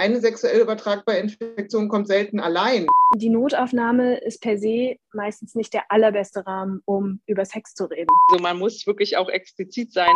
eine sexuell übertragbare Infektion kommt selten allein. Die Notaufnahme ist per se meistens nicht der allerbeste Rahmen, um über Sex zu reden. Also man muss wirklich auch explizit sein.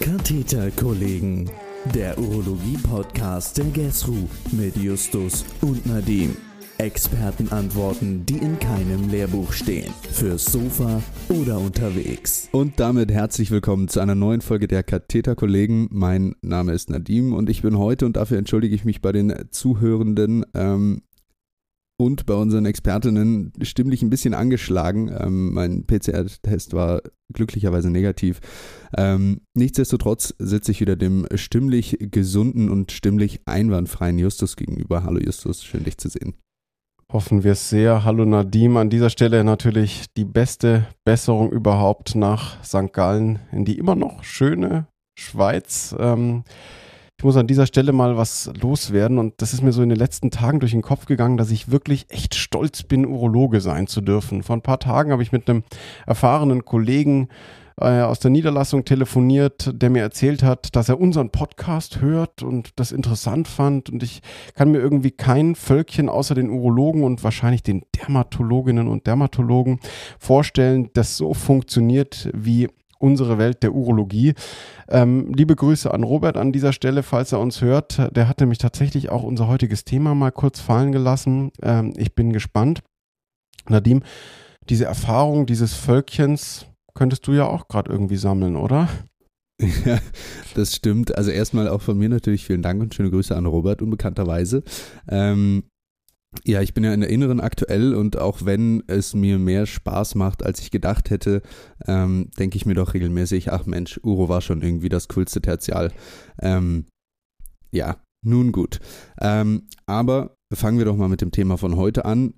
Katheterkollegen, der Urologie-Podcast der GESRU mit Justus und Nadim. Expertenantworten, die in keinem Lehrbuch stehen. Fürs Sofa oder unterwegs. Und damit herzlich willkommen zu einer neuen Folge der Katheter-Kollegen. Mein Name ist Nadim und ich bin heute, und dafür entschuldige ich mich bei den Zuhörenden, ähm, und bei unseren Expertinnen stimmlich ein bisschen angeschlagen. Ähm, mein PCR-Test war glücklicherweise negativ. Ähm, nichtsdestotrotz sitze ich wieder dem stimmlich gesunden und stimmlich einwandfreien Justus gegenüber. Hallo Justus, schön dich zu sehen. Hoffen wir es sehr. Hallo Nadim. An dieser Stelle natürlich die beste Besserung überhaupt nach St. Gallen in die immer noch schöne Schweiz. Ähm, ich muss an dieser Stelle mal was loswerden und das ist mir so in den letzten Tagen durch den Kopf gegangen, dass ich wirklich echt stolz bin, Urologe sein zu dürfen. Vor ein paar Tagen habe ich mit einem erfahrenen Kollegen äh, aus der Niederlassung telefoniert, der mir erzählt hat, dass er unseren Podcast hört und das interessant fand. Und ich kann mir irgendwie kein Völkchen außer den Urologen und wahrscheinlich den Dermatologinnen und Dermatologen vorstellen, das so funktioniert wie unsere Welt der Urologie. Ähm, liebe Grüße an Robert an dieser Stelle, falls er uns hört. Der hat nämlich tatsächlich auch unser heutiges Thema mal kurz fallen gelassen. Ähm, ich bin gespannt. Nadim, diese Erfahrung dieses Völkchens, könntest du ja auch gerade irgendwie sammeln, oder? Ja, das stimmt. Also erstmal auch von mir natürlich vielen Dank und schöne Grüße an Robert, unbekannterweise. Ähm, ja, ich bin ja in der Inneren aktuell und auch wenn es mir mehr Spaß macht, als ich gedacht hätte, ähm, denke ich mir doch regelmäßig, ach Mensch, Uro war schon irgendwie das coolste Tertial. Ähm, ja, nun gut. Ähm, aber fangen wir doch mal mit dem Thema von heute an.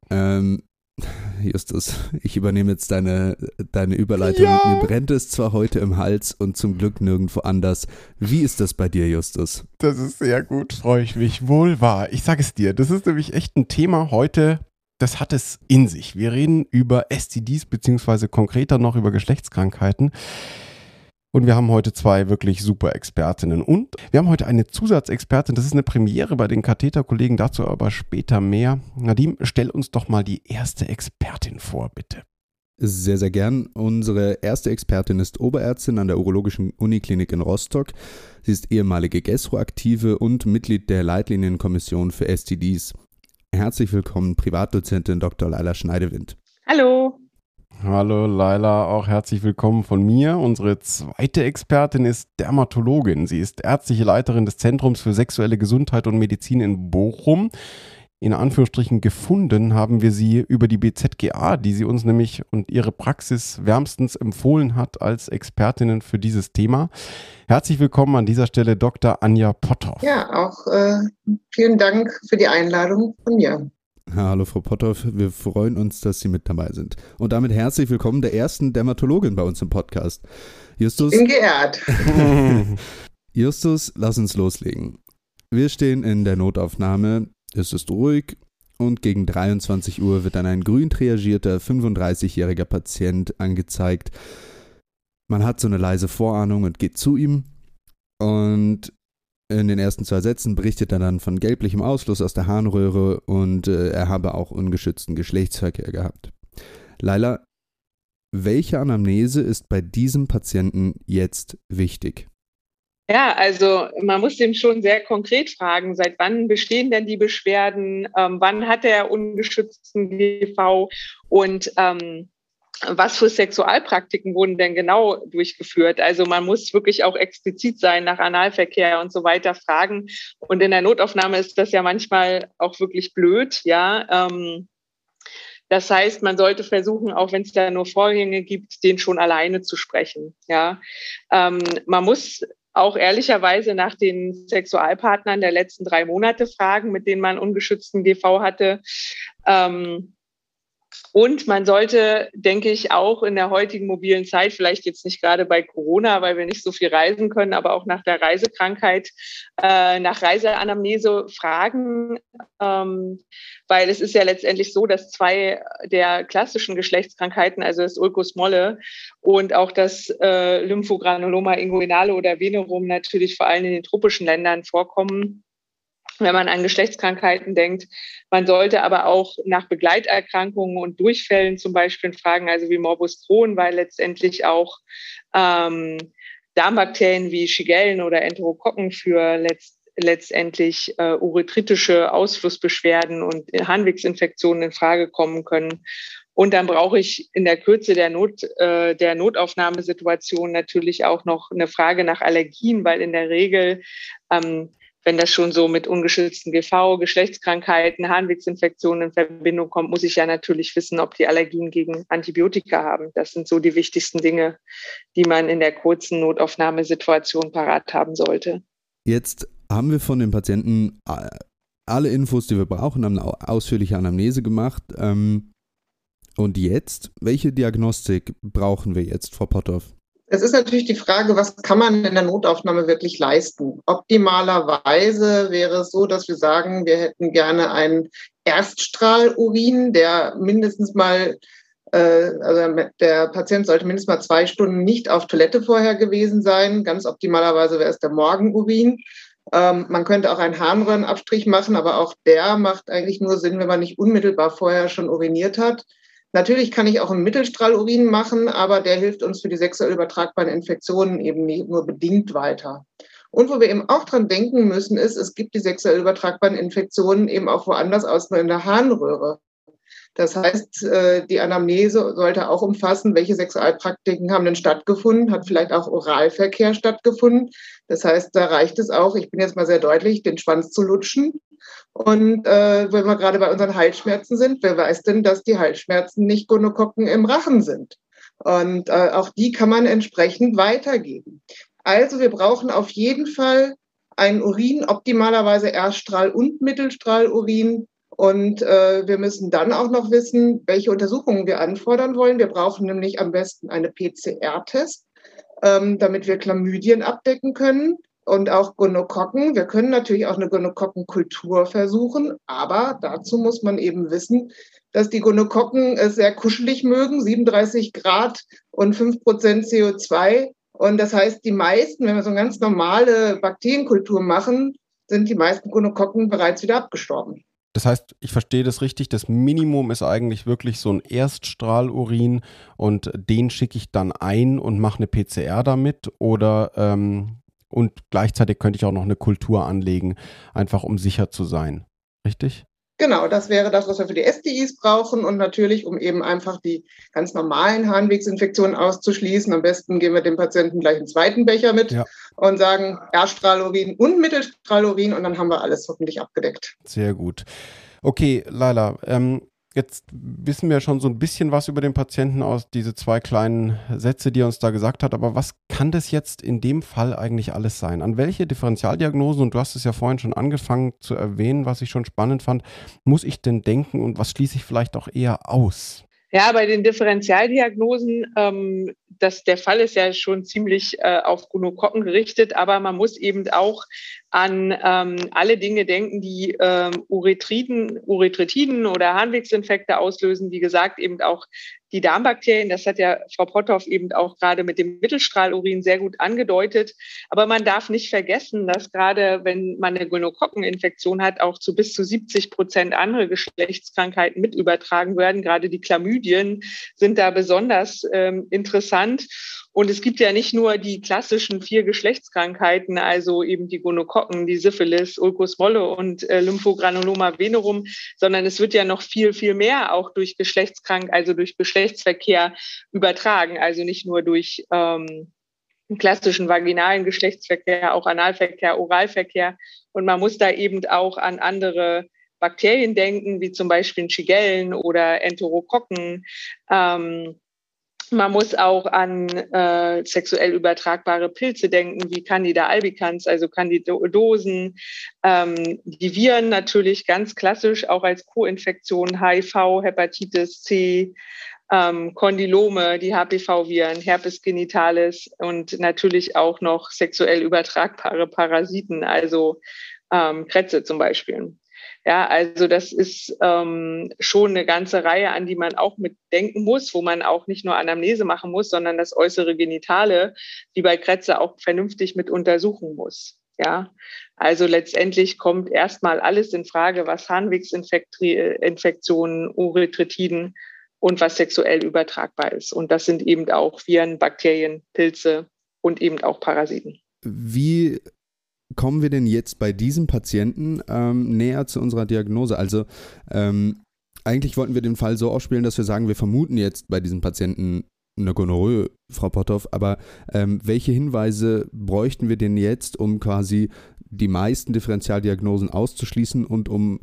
Justus, ich übernehme jetzt deine, deine Überleitung. Ja. Mir brennt es zwar heute im Hals und zum Glück nirgendwo anders. Wie ist das bei dir, Justus? Das ist sehr gut, freue ich mich. Wohl wahr. Ich sage es dir, das ist nämlich echt ein Thema heute, das hat es in sich. Wir reden über STDs, beziehungsweise konkreter noch über Geschlechtskrankheiten. Und wir haben heute zwei wirklich super Expertinnen. Und wir haben heute eine Zusatzexpertin. Das ist eine Premiere bei den Katheterkollegen, dazu aber später mehr. Nadim, stell uns doch mal die erste Expertin vor, bitte. Sehr, sehr gern. Unsere erste Expertin ist Oberärztin an der Urologischen Uniklinik in Rostock. Sie ist ehemalige GESRO-Aktive und Mitglied der Leitlinienkommission für STDs. Herzlich willkommen, Privatdozentin Dr. Leila Schneidewind. Hallo. Hallo Laila, auch herzlich willkommen von mir. Unsere zweite Expertin ist Dermatologin. Sie ist ärztliche Leiterin des Zentrums für sexuelle Gesundheit und Medizin in Bochum. In Anführungsstrichen gefunden haben wir sie über die BZGA, die sie uns nämlich und ihre Praxis wärmstens empfohlen hat als Expertinnen für dieses Thema. Herzlich willkommen an dieser Stelle Dr. Anja Potthoff. Ja, auch äh, vielen Dank für die Einladung von mir. Hallo Frau Potthoff, wir freuen uns, dass Sie mit dabei sind. Und damit herzlich willkommen der ersten Dermatologin bei uns im Podcast. Justus. Ich bin geehrt. Justus, lass uns loslegen. Wir stehen in der Notaufnahme, es ist ruhig und gegen 23 Uhr wird dann ein grün triagierter 35-jähriger Patient angezeigt. Man hat so eine leise Vorahnung und geht zu ihm und in den ersten zwei Sätzen berichtet er dann von gelblichem Ausfluss aus der Harnröhre und äh, er habe auch ungeschützten Geschlechtsverkehr gehabt. Laila, welche Anamnese ist bei diesem Patienten jetzt wichtig? Ja, also man muss dem schon sehr konkret fragen, seit wann bestehen denn die Beschwerden, ähm, wann hat er ungeschützten GV und ähm, was für Sexualpraktiken wurden denn genau durchgeführt? Also man muss wirklich auch explizit sein nach Analverkehr und so weiter fragen. Und in der Notaufnahme ist das ja manchmal auch wirklich blöd, ja. Ähm, das heißt, man sollte versuchen, auch wenn es da nur Vorgänge gibt, den schon alleine zu sprechen. Ja, ähm, man muss auch ehrlicherweise nach den Sexualpartnern der letzten drei Monate fragen, mit denen man ungeschützten GV hatte. Ähm, und man sollte, denke ich, auch in der heutigen mobilen Zeit, vielleicht jetzt nicht gerade bei Corona, weil wir nicht so viel reisen können, aber auch nach der Reisekrankheit, äh, nach Reiseanamnese fragen, ähm, weil es ist ja letztendlich so, dass zwei der klassischen Geschlechtskrankheiten, also das Ulcus molle und auch das äh, Lymphogranuloma inguinale oder Venerum natürlich vor allem in den tropischen Ländern vorkommen wenn man an Geschlechtskrankheiten denkt. Man sollte aber auch nach Begleiterkrankungen und Durchfällen zum Beispiel fragen, also wie Morbus Crohn, weil letztendlich auch ähm, Darmbakterien wie Shigellen oder Enterokokken für letzt, letztendlich äh, urethritische Ausflussbeschwerden und Harnwegsinfektionen in Frage kommen können. Und dann brauche ich in der Kürze der, Not, äh, der Notaufnahmesituation natürlich auch noch eine Frage nach Allergien, weil in der Regel ähm, wenn das schon so mit ungeschützten GV, Geschlechtskrankheiten, Harnwegsinfektionen in Verbindung kommt, muss ich ja natürlich wissen, ob die Allergien gegen Antibiotika haben. Das sind so die wichtigsten Dinge, die man in der kurzen Notaufnahmesituation parat haben sollte. Jetzt haben wir von den Patienten alle Infos, die wir brauchen, haben eine ausführliche Anamnese gemacht. Ähm, und jetzt, welche Diagnostik brauchen wir jetzt, Frau Potthoff? Es ist natürlich die Frage, was kann man in der Notaufnahme wirklich leisten? Optimalerweise wäre es so, dass wir sagen, wir hätten gerne einen Erststrahlurin, der mindestens mal, äh, also der Patient sollte mindestens mal zwei Stunden nicht auf Toilette vorher gewesen sein. Ganz optimalerweise wäre es der Morgenurin. Ähm, man könnte auch einen Harnröhrenabstrich machen, aber auch der macht eigentlich nur Sinn, wenn man nicht unmittelbar vorher schon uriniert hat. Natürlich kann ich auch einen Mittelstrahlurin machen, aber der hilft uns für die sexuell übertragbaren Infektionen eben nur bedingt weiter. Und wo wir eben auch dran denken müssen, ist, es gibt die sexuell übertragbaren Infektionen eben auch woanders aus nur in der Harnröhre. Das heißt, äh, die Anamnese sollte auch umfassen, welche Sexualpraktiken haben denn stattgefunden, hat vielleicht auch Oralverkehr stattgefunden. Das heißt, da reicht es auch, ich bin jetzt mal sehr deutlich, den Schwanz zu lutschen und äh, wenn wir gerade bei unseren Halsschmerzen sind, wer weiß denn, dass die Halsschmerzen nicht Gonokokken im Rachen sind? Und äh, auch die kann man entsprechend weitergeben. Also wir brauchen auf jeden Fall ein Urin, optimalerweise Erststrahl- und Mittelstrahlurin. Und äh, wir müssen dann auch noch wissen, welche Untersuchungen wir anfordern wollen. Wir brauchen nämlich am besten eine PCR-Test, ähm, damit wir Chlamydien abdecken können und auch Gonokokken. Wir können natürlich auch eine Gonokokkenkultur versuchen, aber dazu muss man eben wissen, dass die Gonokokken es sehr kuschelig mögen, 37 Grad und 5 Prozent CO2. Und das heißt, die meisten, wenn wir so eine ganz normale Bakterienkultur machen, sind die meisten Gonokokken bereits wieder abgestorben. Das heißt, ich verstehe das richtig, das Minimum ist eigentlich wirklich so ein Erststrahlurin und den schicke ich dann ein und mache eine PCR damit oder ähm, und gleichzeitig könnte ich auch noch eine Kultur anlegen, einfach um sicher zu sein. Richtig? Genau, das wäre das, was wir für die STIs brauchen und natürlich, um eben einfach die ganz normalen Harnwegsinfektionen auszuschließen. Am besten geben wir dem Patienten gleich einen zweiten Becher mit ja. und sagen Erststrahlurin und Mittelstrahlurin und dann haben wir alles hoffentlich abgedeckt. Sehr gut. Okay, Laila, ähm, Jetzt wissen wir schon so ein bisschen was über den Patienten aus diese zwei kleinen Sätze, die er uns da gesagt hat. Aber was kann das jetzt in dem Fall eigentlich alles sein? An welche Differentialdiagnosen, und du hast es ja vorhin schon angefangen zu erwähnen, was ich schon spannend fand, muss ich denn denken und was schließe ich vielleicht auch eher aus? Ja, bei den Differentialdiagnosen, ähm, das, der Fall ist ja schon ziemlich äh, auf Gonokokken gerichtet, aber man muss eben auch an ähm, alle Dinge denken, die ähm, Urethriden, Urethritiden oder Harnwegsinfekte auslösen. Wie gesagt, eben auch die Darmbakterien. Das hat ja Frau Potthoff eben auch gerade mit dem Mittelstrahlurin sehr gut angedeutet. Aber man darf nicht vergessen, dass gerade wenn man eine Gonokokkeninfektion hat, auch zu bis zu 70 Prozent andere Geschlechtskrankheiten mit übertragen werden. Gerade die Chlamydien sind da besonders ähm, interessant. Und es gibt ja nicht nur die klassischen vier Geschlechtskrankheiten, also eben die Gonokokken, die Syphilis, Ulcus molle und äh, Lymphogranuloma venerum, sondern es wird ja noch viel, viel mehr auch durch Geschlechtskrank, also durch Geschlechtsverkehr übertragen. Also nicht nur durch ähm, klassischen vaginalen Geschlechtsverkehr, auch Analverkehr, Oralverkehr. Und man muss da eben auch an andere Bakterien denken, wie zum Beispiel Shigellen oder Enterokokken. Ähm, Man muss auch an äh, sexuell übertragbare Pilze denken, wie Candida albicans, also Candidosen, ähm, die Viren natürlich ganz klassisch auch als Co-Infektion, HIV, Hepatitis C, ähm, Kondylome, die HPV-Viren, Herpes genitalis und natürlich auch noch sexuell übertragbare Parasiten, also ähm, Krätze zum Beispiel. Ja, also das ist ähm, schon eine ganze Reihe, an die man auch mitdenken muss, wo man auch nicht nur Anamnese machen muss, sondern das äußere Genitale, wie bei Krätze, auch vernünftig mit untersuchen muss. Ja, also letztendlich kommt erstmal alles in Frage, was Harnwegsinfektionen, Uretritiden und was sexuell übertragbar ist. Und das sind eben auch Viren, Bakterien, Pilze und eben auch Parasiten. Wie kommen wir denn jetzt bei diesem Patienten ähm, näher zu unserer Diagnose? Also ähm, eigentlich wollten wir den Fall so ausspielen, dass wir sagen, wir vermuten jetzt bei diesem Patienten eine Gonorrhoe, Frau Potthoff, aber ähm, welche Hinweise bräuchten wir denn jetzt, um quasi die meisten Differentialdiagnosen auszuschließen und um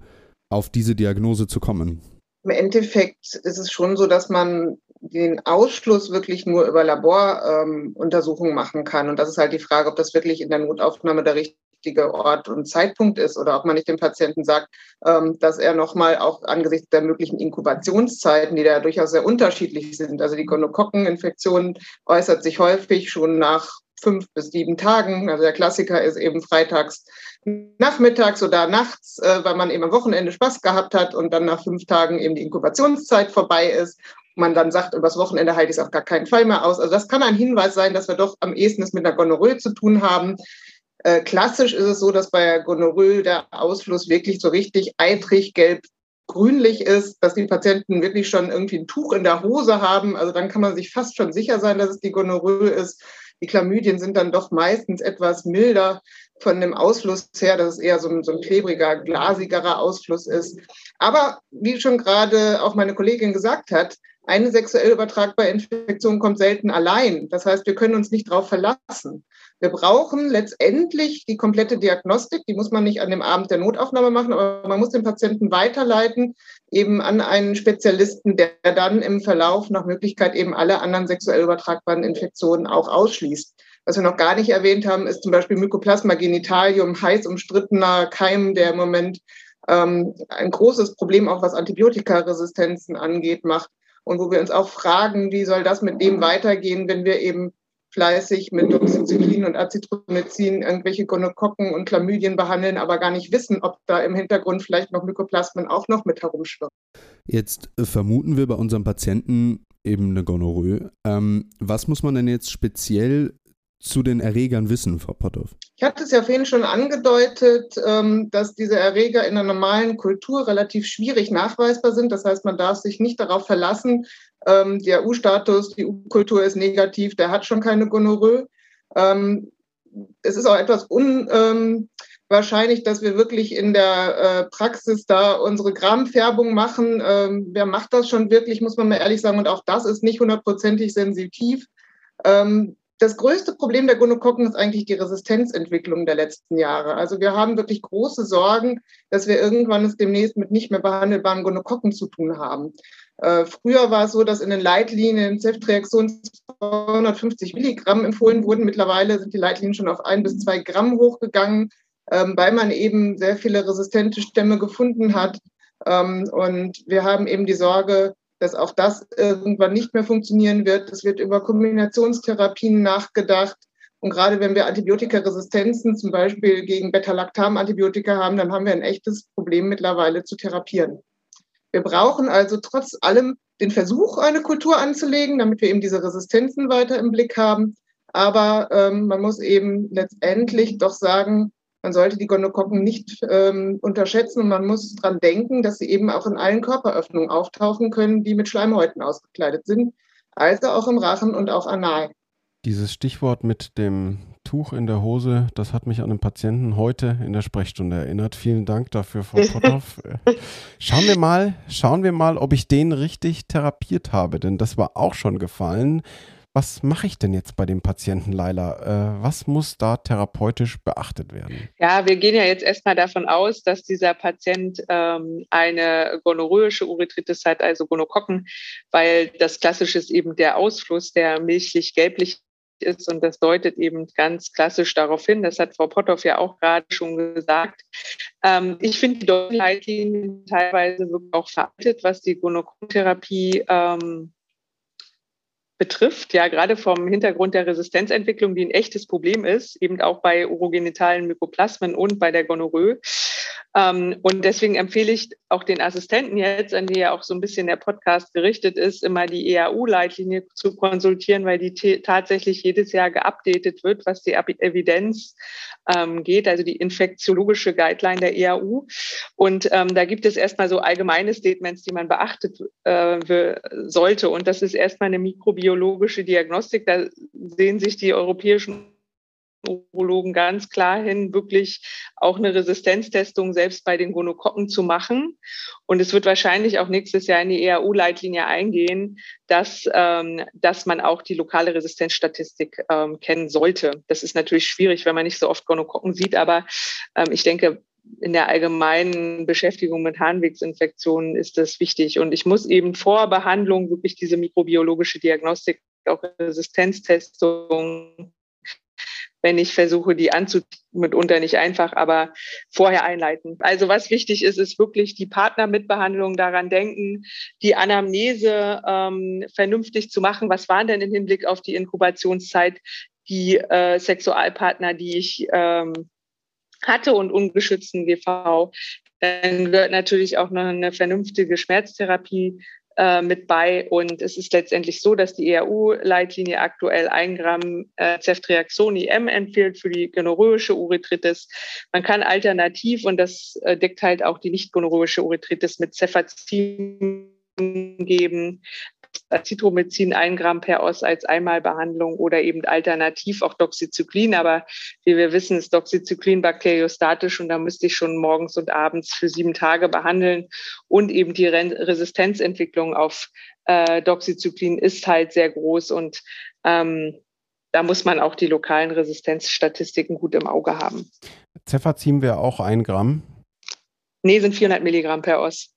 auf diese Diagnose zu kommen? Im Endeffekt ist es schon so, dass man den Ausschluss wirklich nur über Laboruntersuchungen ähm, machen kann. Und das ist halt die Frage, ob das wirklich in der Notaufnahme der richtige Ort und Zeitpunkt ist oder ob man nicht dem Patienten sagt, ähm, dass er nochmal auch angesichts der möglichen Inkubationszeiten, die da durchaus sehr unterschiedlich sind, also die Gonokokkeninfektion äußert sich häufig schon nach fünf bis sieben Tagen. Also der Klassiker ist eben freitags nachmittags oder nachts, äh, weil man eben am Wochenende Spaß gehabt hat und dann nach fünf Tagen eben die Inkubationszeit vorbei ist. Man dann sagt, übers Wochenende halte ich es auf gar keinen Fall mehr aus. Also das kann ein Hinweis sein, dass wir doch am ehesten es mit einer Gonorrhoe zu tun haben. Äh, klassisch ist es so, dass bei Gonorrhoe der Ausfluss wirklich so richtig eitrig gelb grünlich ist, dass die Patienten wirklich schon irgendwie ein Tuch in der Hose haben. Also dann kann man sich fast schon sicher sein, dass es die Gonorrhoe ist. Die Chlamydien sind dann doch meistens etwas milder von dem Ausfluss her, dass es eher so ein, so ein klebriger, glasigerer Ausfluss ist. Aber wie schon gerade auch meine Kollegin gesagt hat, eine sexuell übertragbare Infektion kommt selten allein. Das heißt, wir können uns nicht darauf verlassen. Wir brauchen letztendlich die komplette Diagnostik. Die muss man nicht an dem Abend der Notaufnahme machen, aber man muss den Patienten weiterleiten, eben an einen Spezialisten, der dann im Verlauf nach Möglichkeit eben alle anderen sexuell übertragbaren Infektionen auch ausschließt. Was wir noch gar nicht erwähnt haben, ist zum Beispiel Mycoplasma genitalium, heiß umstrittener Keim, der im Moment ähm, ein großes Problem auch was Antibiotikaresistenzen angeht, macht. Und wo wir uns auch fragen, wie soll das mit dem weitergehen, wenn wir eben fleißig mit Doxycyclin und Azithromycin irgendwelche Gonokokken und Chlamydien behandeln, aber gar nicht wissen, ob da im Hintergrund vielleicht noch Mykoplasmen auch noch mit herumschwirren. Jetzt äh, vermuten wir bei unserem Patienten eben eine Gonorrhoe. Ähm, was muss man denn jetzt speziell zu den Erregern wissen, Frau Potthoff? Ich hatte es ja vorhin schon angedeutet, ähm, dass diese Erreger in der normalen Kultur relativ schwierig nachweisbar sind. Das heißt, man darf sich nicht darauf verlassen, ähm, der U-Status, die U-Kultur ist negativ, der hat schon keine Gonorrhoe. Ähm, es ist auch etwas unwahrscheinlich, dass wir wirklich in der äh, Praxis da unsere Grammfärbung machen. wer macht das schon wirklich, muss man mal ehrlich sagen. Und auch das ist nicht hundertprozentig sensitiv das größte Problem der Gonokokken ist eigentlich die Resistenzentwicklung der letzten Jahre. Also wir haben wirklich große Sorgen, dass wir irgendwann es demnächst mit nicht mehr behandelbaren Gonokokken zu tun haben. Äh, früher war es so, dass in den Leitlinien Ceftriaxon 250 Milligramm empfohlen wurden. Mittlerweile sind die Leitlinien schon auf ein bis zwei Gramm hochgegangen, ähm, weil man eben sehr viele resistente Stämme gefunden hat. Ähm, und wir haben eben die Sorge, dass auch das irgendwann nicht mehr funktionieren wird. Es wird über Kombinationstherapien nachgedacht. Und gerade wenn wir Antibiotikaresistenzen, zum Beispiel gegen Beta-Lactam-Antibiotika haben, dann haben wir ein echtes Problem mittlerweile zu therapieren. Wir brauchen also trotz allem den Versuch, eine Kultur anzulegen, damit wir eben diese Resistenzen weiter im Blick haben. Aber ähm, man muss eben letztendlich doch sagen, man sollte die Gonokokken nicht ähm, unterschätzen und man muss daran denken, dass sie eben auch in allen Körperöffnungen auftauchen können, die mit Schleimhäuten ausgekleidet sind, also auch im Rachen und auch anal. Dieses Stichwort mit dem Tuch in der Hose, das hat mich an einen Patienten heute in der Sprechstunde erinnert. Vielen Dank dafür, Frau Potthoff. schauen wir mal, schauen wir mal, ob ich den richtig therapiert habe, denn das war auch schon gefallen. Was mache ich denn jetzt bei dem Patienten, Laila? Äh, was muss da therapeutisch beachtet werden? Ja, wir gehen ja jetzt erstmal davon aus, dass dieser Patient ähm, eine gonorrhoische Urethritis hat, also Gonokokken, weil das klassische ist eben der Ausfluss, der milchlich-gelblich ist und das deutet eben ganz klassisch darauf hin. Das hat Frau Potthoff ja auch gerade schon gesagt. Ähm, ich finde die Leitlinien teilweise auch veraltet, was die Gonokotherapie ähm, betrifft, ja gerade vom Hintergrund der Resistenzentwicklung, die ein echtes Problem ist, eben auch bei urogenitalen Mykoplasmen und bei der Gonorrhoe. Ähm, und deswegen empfehle ich auch den Assistenten jetzt, an die ja auch so ein bisschen der Podcast gerichtet ist, immer die EAU-Leitlinie zu konsultieren, weil die tatsächlich jedes Jahr geupdatet wird, was die Evidenz ähm, geht, also die infektiologische Guideline der EAU. Und ähm, da gibt es erstmal so allgemeine Statements, die man beachtet äh, sollte. Und das ist erstmal eine mikrobiologische Diagnostik. Da sehen sich die europäischen Urologen ganz klar hin, wirklich auch eine Resistenztestung selbst bei den Gonokokken zu machen. Und es wird wahrscheinlich auch nächstes Jahr in die EAU-Leitlinie eingehen, dass, ähm, dass man auch die lokale Resistenzstatistik ähm, kennen sollte. Das ist natürlich schwierig, wenn man nicht so oft Gonokokken sieht, aber ähm, ich denke, in der allgemeinen Beschäftigung mit Harnwegsinfektionen ist das wichtig. Und ich muss eben vor Behandlung wirklich diese mikrobiologische Diagnostik, auch Resistenztestung wenn ich versuche, die anzu mitunter nicht einfach, aber vorher einleiten. Also was wichtig ist, ist wirklich die Partnermitbehandlung daran denken, die Anamnese ähm, vernünftig zu machen. Was waren denn im Hinblick auf die Inkubationszeit die äh, Sexualpartner, die ich ähm, hatte und ungeschützten GV? Dann gehört natürlich auch noch eine vernünftige Schmerztherapie äh, mit bei. Und es ist letztendlich so, dass die ERU-Leitlinie aktuell ein Gramm äh, Ceftriaxon IM empfiehlt für die gonorrhoische Urethritis. Man kann alternativ, und das äh, deckt halt auch die nicht gonorrhoische Urethritis mit Cefazin geben, Citromycin ein Gramm per Os als Einmalbehandlung oder eben alternativ auch Doxycyclin. Aber wie wir wissen, ist Doxycyclin bakteriostatisch und da müsste ich schon morgens und abends für sieben Tage behandeln. Und eben die Resistenzentwicklung auf äh, Doxycyclin ist halt sehr groß und ähm, da muss man auch die lokalen Resistenzstatistiken gut im Auge haben. Cefazim wäre auch ein Gramm? Nee, sind 400 Milligramm per Os.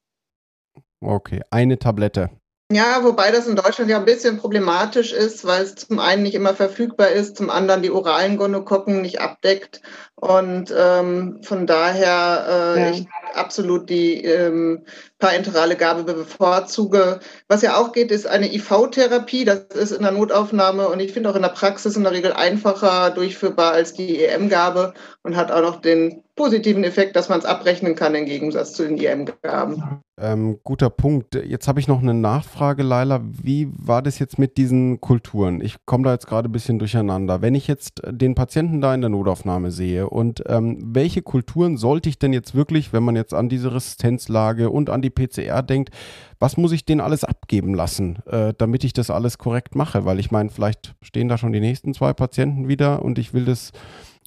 Okay, eine Tablette. Ja, wobei das in Deutschland ja ein bisschen problematisch ist, weil es zum einen nicht immer verfügbar ist, zum anderen die oralen Gonokokken nicht abdeckt. Und ähm, von daher äh, ja. ich absolut die ähm, parenterale Gabe bevorzuge. Was ja auch geht, ist eine IV-Therapie. Das ist in der Notaufnahme und ich finde auch in der Praxis in der Regel einfacher durchführbar als die EM-Gabe und hat auch noch den positiven Effekt, dass man es abrechnen kann im Gegensatz zu den EM-Gaben. Ähm, guter Punkt. Jetzt habe ich noch eine Nachfrage, Laila. Wie war das jetzt mit diesen Kulturen? Ich komme da jetzt gerade ein bisschen durcheinander. Wenn ich jetzt den Patienten da in der Notaufnahme sehe und ähm, welche Kulturen sollte ich denn jetzt wirklich, wenn man jetzt an diese Resistenzlage und an die PCR denkt, was muss ich denen alles abgeben lassen, äh, damit ich das alles korrekt mache? Weil ich meine, vielleicht stehen da schon die nächsten zwei Patienten wieder und ich will das,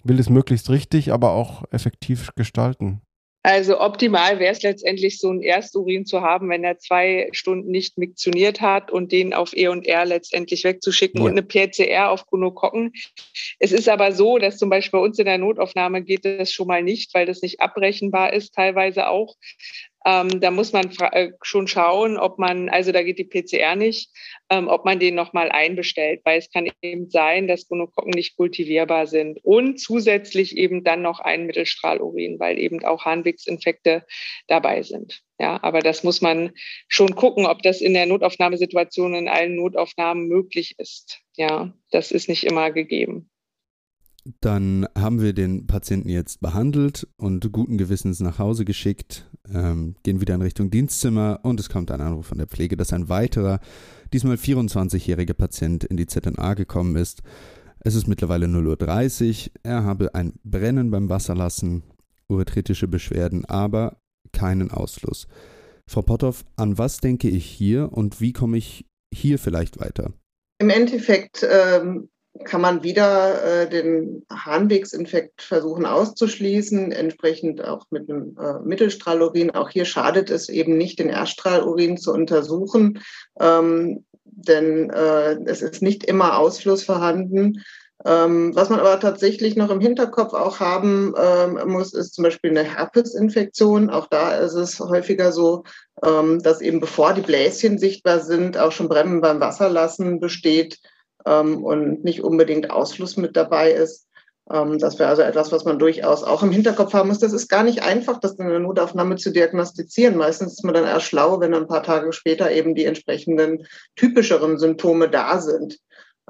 will das möglichst richtig, aber auch effektiv gestalten. Also optimal wäre es letztendlich, so ein Ersturin zu haben, wenn er zwei Stunden nicht miktioniert hat und den auf E und R letztendlich wegzuschicken ja. und eine PCR auf Gonokokken. Es ist aber so, dass zum Beispiel bei uns in der Notaufnahme geht das schon mal nicht, weil das nicht abrechenbar ist, teilweise auch. Ähm, da muss man äh, schon schauen, ob man, also da geht die PCR nicht, ähm, ob man den nochmal einbestellt, weil es kann eben sein, dass Gonokokken nicht kultivierbar sind. Und zusätzlich eben dann noch ein Mittelstrahlurin, weil eben auch Harnwegsinfekte dabei sind. Ja, aber das muss man schon gucken, ob das in der Notaufnahmesituation in allen Notaufnahmen möglich ist. Ja, das ist nicht immer gegeben. Dann haben wir den Patienten jetzt behandelt und guten Gewissens nach Hause geschickt, ähm, gehen wieder in Richtung Dienstzimmer und es kommt ein Anruf von der Pflege, dass ein weiterer, diesmal 24-jähriger Patient in die ZNA gekommen ist. Es ist mittlerweile 0.30 Uhr, er habe ein Brennen beim Wasserlassen, uretritische Beschwerden, aber keinen Ausfluss. Frau Potthoff, an was denke ich hier und wie komme ich hier vielleicht weiter? Im Endeffekt ähm, kann man wieder äh, den Harnwegsinfekt versuchen auszuschließen, entsprechend auch mit einem äh, Mittelstrahlurin. Auch hier schadet es eben nicht, den Erststrahlurin zu untersuchen. Ähm, denn äh, es ist nicht immer Ausfluss vorhanden. Ähm, was man aber tatsächlich noch im Hinterkopf auch haben ähm, muss, ist zum Beispiel eine Herpesinfektion. Auch da ist es häufiger so, ähm, dass eben bevor die Bläschen sichtbar sind, auch schon Bremmen beim Wasserlassen besteht ähm, und nicht unbedingt Ausfluss mit dabei ist. Ähm, das wäre also etwas, was man durchaus auch im Hinterkopf haben muss. Das ist gar nicht einfach, das in der Notaufnahme zu diagnostizieren. Meistens ist man dann erst schlau, wenn ein paar Tage später eben die entsprechenden typischeren Symptome da sind.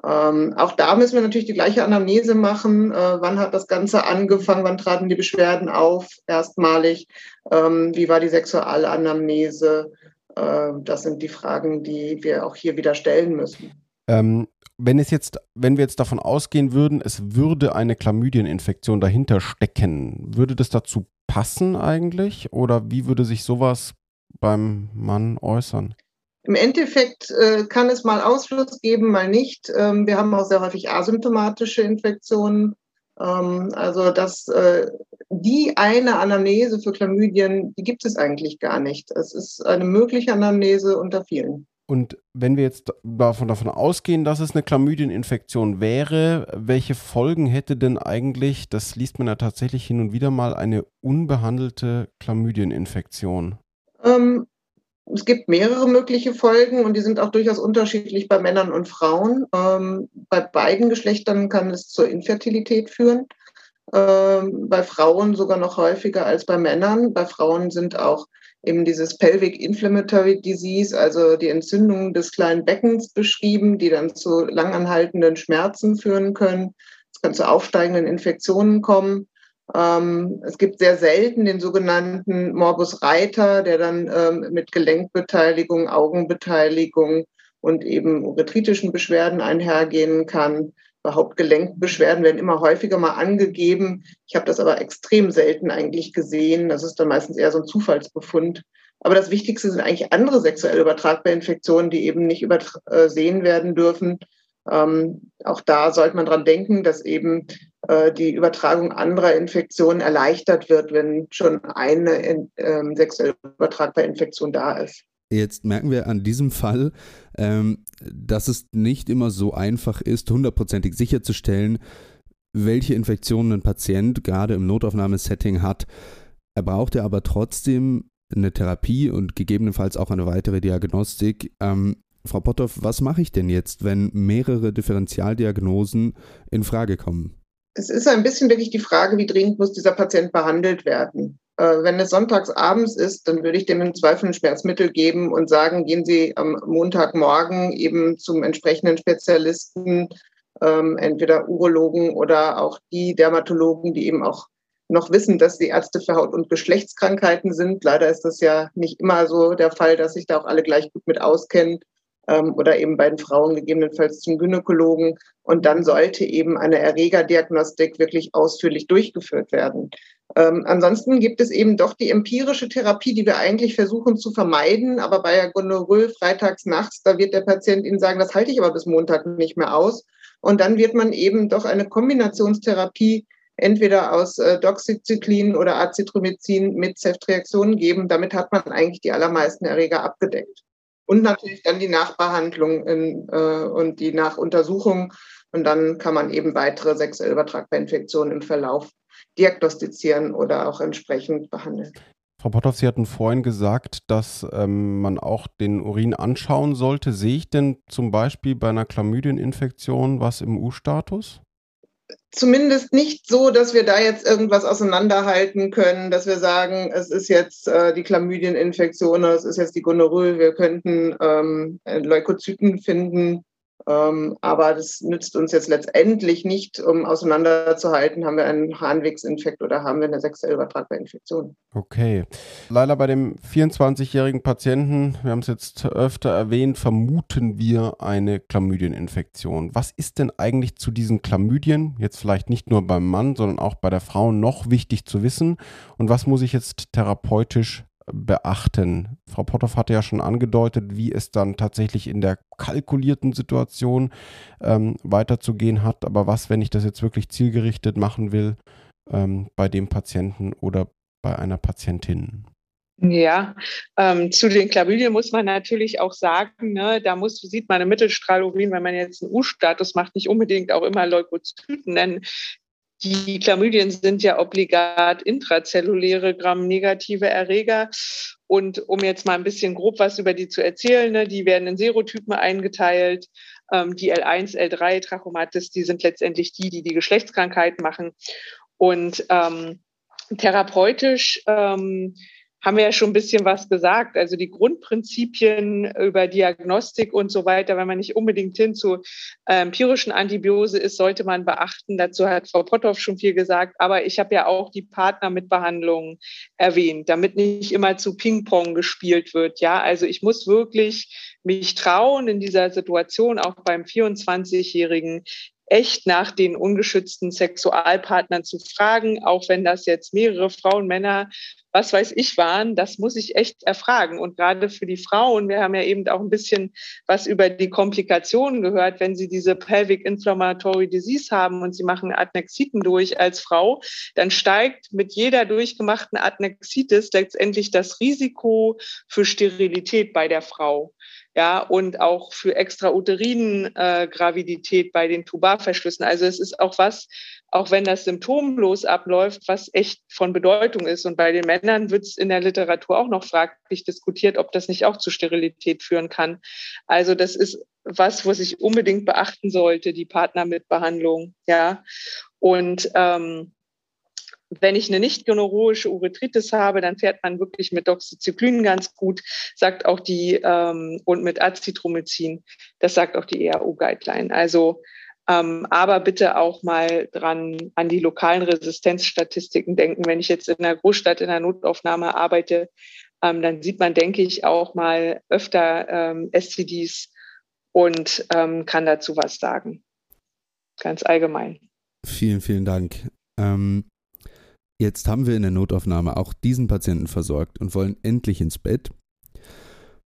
Ähm, auch da müssen wir natürlich die gleiche Anamnese machen. Äh, wann hat das Ganze angefangen? Wann traten die Beschwerden auf? Erstmalig. Ähm, wie war die Sexualanamnese? Äh, das sind die Fragen, die wir auch hier wieder stellen müssen. Ähm, wenn es jetzt, wenn wir jetzt davon ausgehen würden, es würde eine Chlamydieninfektion dahinter stecken, würde das dazu passen eigentlich? Oder wie würde sich sowas beim Mann äußern? Im Endeffekt äh, kann es mal Ausfluss geben, mal nicht. Ähm, wir haben auch sehr häufig asymptomatische Infektionen. Ähm, also dass äh, die eine Anamnese für Chlamydien, die gibt es eigentlich gar nicht. Es ist eine mögliche Anamnese unter vielen. Und wenn wir jetzt davon, davon ausgehen, dass es eine Chlamydieninfektion wäre, welche Folgen hätte denn eigentlich, das liest man ja tatsächlich hin und wieder mal, eine unbehandelte Chlamydieninfektion? Ähm, es gibt mehrere mögliche Folgen und die sind auch durchaus unterschiedlich bei Männern und Frauen. Ähm, bei beiden Geschlechtern kann es zur Infertilität führen. Ähm, bei Frauen sogar noch häufiger als bei Männern. Bei Frauen sind auch eben dieses Pelvic Inflammatory Disease, also die Entzündung des kleinen Beckens beschrieben, die dann zu langanhaltenden Schmerzen führen können. Es kann zu aufsteigenden Infektionen kommen. Ähm, es gibt sehr selten den sogenannten Morbus Reiter, der dann ähm, mit Gelenkbeteiligung, Augenbeteiligung und eben uretritischen Beschwerden einhergehen kann. Hauptgelenkbeschwerden werden immer häufiger mal angegeben. Ich habe das aber extrem selten eigentlich gesehen. Das ist dann meistens eher so ein Zufallsbefund. Aber das Wichtigste sind eigentlich andere sexuell übertragbare Infektionen, die eben nicht übersehen werden dürfen. Ähm, auch da sollte man dran denken, dass eben äh, die Übertragung anderer Infektionen erleichtert wird, wenn schon eine äh, sexuell übertragbare Infektion da ist. Jetzt merken wir an diesem Fall, ähm, dass es nicht immer so einfach ist, hundertprozentig sicherzustellen, welche Infektionen ein Patient gerade im Notaufnahmesetting hat. Er braucht ja aber trotzdem eine Therapie und gegebenenfalls auch eine weitere Diagnostik. Ähm, Frau Potthoff, was mache ich denn jetzt, wenn mehrere Differentialdiagnosen in Frage kommen? Es ist ein bisschen wirklich die Frage, wie dringend muss dieser Patient behandelt werden. Äh, wenn es sonntags abends ist, dann würde ich dem im Zweifel ein Schmerzmittel geben und sagen, gehen Sie am Montagmorgen eben zum entsprechenden Spezialisten, ähm, entweder Urologen oder auch die Dermatologen, die eben auch noch wissen, dass sie Ärzte für Haut- und Geschlechtskrankheiten sind. Leider ist das ja nicht immer so der Fall, dass sich da auch alle gleich gut mit auskennen ähm, oder eben bei den Frauen gegebenenfalls zum Gynäkologen. Und dann sollte eben eine Erregerdiagnostik wirklich ausführlich durchgeführt werden. Ähm, ansonsten gibt es eben doch die empirische Therapie, die wir eigentlich versuchen zu vermeiden. Aber bei der Gonorrhoe freitags nachts, da wird der Patient Ihnen sagen, das halte ich aber bis Montag nicht mehr aus. Und dann wird man eben doch eine Kombinationstherapie entweder aus äh, Doxycyclin oder Azithromycin mit Ceftriaxon geben. Damit hat man eigentlich die allermeisten Erreger abgedeckt. Und natürlich dann die Nachbehandlung in, äh, und die Nachuntersuchung. Und dann kann man eben weitere sexuell übertragbare Infektionen im Verlauf diagnostizieren oder auch entsprechend behandeln. Frau Potthoff, Sie hatten vorhin gesagt, dass ähm, man auch den Urin anschauen sollte. Sehe ich denn zum Beispiel bei einer Chlamydieninfektion was im U-Status? Zumindest nicht so, dass wir da jetzt irgendwas auseinanderhalten können, dass wir sagen, es ist jetzt äh, die Chlamydieninfektion oder es ist jetzt die Gonorrhoe. Wir könnten ähm, Leukozyten finden, ähm, aber das nützt uns jetzt letztendlich nicht, um auseinanderzuhalten, haben wir einen Harnwegsinfekt oder haben wir eine sexuell übertragbare Infektion. Okay. Leider bei dem 24-jährigen Patienten, wir haben es jetzt öfter erwähnt, vermuten wir eine Chlamydieninfektion. Was ist denn eigentlich zu diesen Chlamydien, jetzt vielleicht nicht nur beim Mann, sondern auch bei der Frau, noch wichtig zu wissen? Und was muss ich jetzt therapeutisch beachten? Frau Potthoff hatte ja schon angedeutet, wie es dann tatsächlich in der kalkulierten Situation ähm, weiterzugehen hat. Aber was, wenn ich das jetzt wirklich zielgerichtet machen will ähm, bei dem Patienten oder bei einer Patientin? Ja, ähm, zu den Chlamydien muss man natürlich auch sagen, ne, da muss, sieht man im Mittelstrahlurin, wenn man jetzt einen U-Status macht, nicht unbedingt auch immer Leukozyten, denn die Chlamydien sind ja obligat intrazelluläre gramnegative Erreger. Und um jetzt mal ein bisschen grob was über die zu erzählen, ne, die werden in Serotypen eingeteilt. Ähm, die L1, L3 Trachomatis, die sind letztendlich die, die die Geschlechtskrankheit machen. Und ähm, therapeutisch ähm, haben wir ja schon ein bisschen was gesagt. Also die Grundprinzipien über Diagnostik und so weiter, wenn man nicht unbedingt hin zu empirischen Antibiose ist, sollte man beachten. Dazu hat Frau Potthoff schon viel gesagt. Aber ich habe ja auch die Partner mit Behandlung erwähnt, damit nicht immer zu Ping-Pong gespielt wird. Ja, also ich muss wirklich mich trauen in dieser Situation, auch beim 24-Jährigen, echt nach den ungeschützten Sexualpartnern zu fragen, auch wenn das jetzt mehrere Frauen, Männer, was weiß ich waren, das muss ich echt erfragen. Und gerade für die Frauen, wir haben ja eben auch ein bisschen was über die Komplikationen gehört, wenn sie diese Pelvic Inflammatory Disease haben und sie machen Adnexiten durch als Frau, dann steigt mit jeder durchgemachten Adnexitis letztendlich das Risiko für Sterilität bei der Frau ja, und auch für extrauterinen äh, Gravidität bei den Tubarverschlüssen. Also es ist auch was, auch wenn das symptomlos abläuft, was echt von Bedeutung ist. Und bei den Männern wird es in der Literatur auch noch fraglich diskutiert, ob das nicht auch zu Sterilität führen kann. Also das ist was, was ich unbedingt beachten sollte, die Partner mit Behandlung, ja. Und ähm, wenn ich eine nicht gonorrhoische Urethritis habe, dann fährt man wirklich mit Doxycyclin ganz gut, sagt auch die, ähm, und mit Azithromycin, das sagt auch die EAU-Guideline. Also, ähm, aber bitte auch mal dran an die lokalen Resistenzstatistiken denken. Wenn ich jetzt in einer Großstadt in der Notaufnahme arbeite, ähm, dann sieht man, denke ich, auch mal öfter ähm, STDs und ähm, kann dazu was sagen. Ganz allgemein. Vielen, vielen Dank. Ähm, Jetzt haben wir in der Notaufnahme auch diesen Patienten versorgt und wollen endlich ins Bett.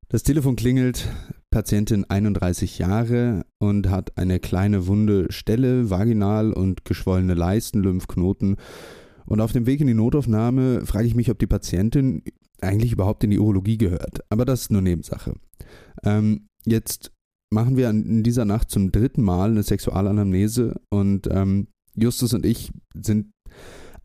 Das Telefon klingelt, Patientin 31 Jahre und hat eine kleine wunde Stelle, vaginal und geschwollene Leisten, Lymphknoten. Und auf dem Weg in die Notaufnahme frage ich mich, ob die Patientin eigentlich überhaupt in die Urologie gehört. Aber das ist nur Nebensache. Ähm, jetzt machen wir in dieser Nacht zum dritten Mal eine Sexualanamnese und ähm, Justus und ich sind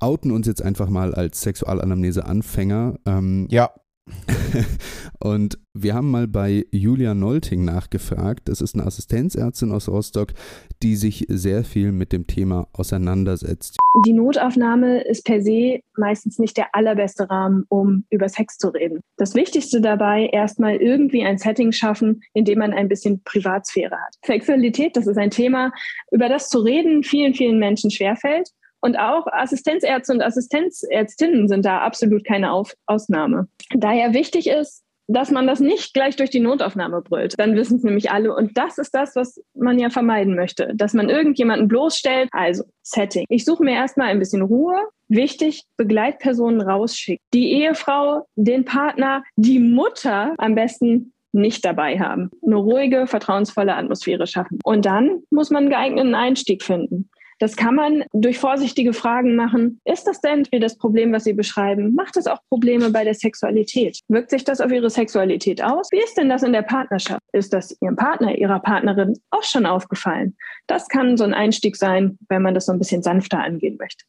outen uns jetzt einfach mal als Sexualanamnese-Anfänger. Ähm, ja. und wir haben mal bei Julia Nolting nachgefragt. Das ist eine Assistenzärztin aus Rostock, die sich sehr viel mit dem Thema auseinandersetzt. Die Notaufnahme ist per se meistens nicht der allerbeste Rahmen, um über Sex zu reden. Das Wichtigste dabei, erstmal irgendwie ein Setting schaffen, in dem man ein bisschen Privatsphäre hat. Sexualität, das ist ein Thema, über das zu reden vielen, vielen Menschen schwerfällt. Und auch Assistenzärzte und Assistenzärztinnen sind da absolut keine Auf Ausnahme. Daher wichtig ist, dass man das nicht gleich durch die Notaufnahme brüllt. Dann wissen es nämlich alle. Und das ist das, was man ja vermeiden möchte, dass man irgendjemanden bloßstellt. Also Setting. Ich suche mir erstmal ein bisschen Ruhe. Wichtig, Begleitpersonen rausschicken. Die Ehefrau, den Partner, die Mutter am besten nicht dabei haben. Eine ruhige, vertrauensvolle Atmosphäre schaffen. Und dann muss man einen geeigneten Einstieg finden. Das kann man durch vorsichtige Fragen machen. Ist das denn wie das Problem, was Sie beschreiben? Macht es auch Probleme bei der Sexualität? Wirkt sich das auf Ihre Sexualität aus? Wie ist denn das in der Partnerschaft? Ist das Ihrem Partner, Ihrer Partnerin auch schon aufgefallen? Das kann so ein Einstieg sein, wenn man das so ein bisschen sanfter angehen möchte.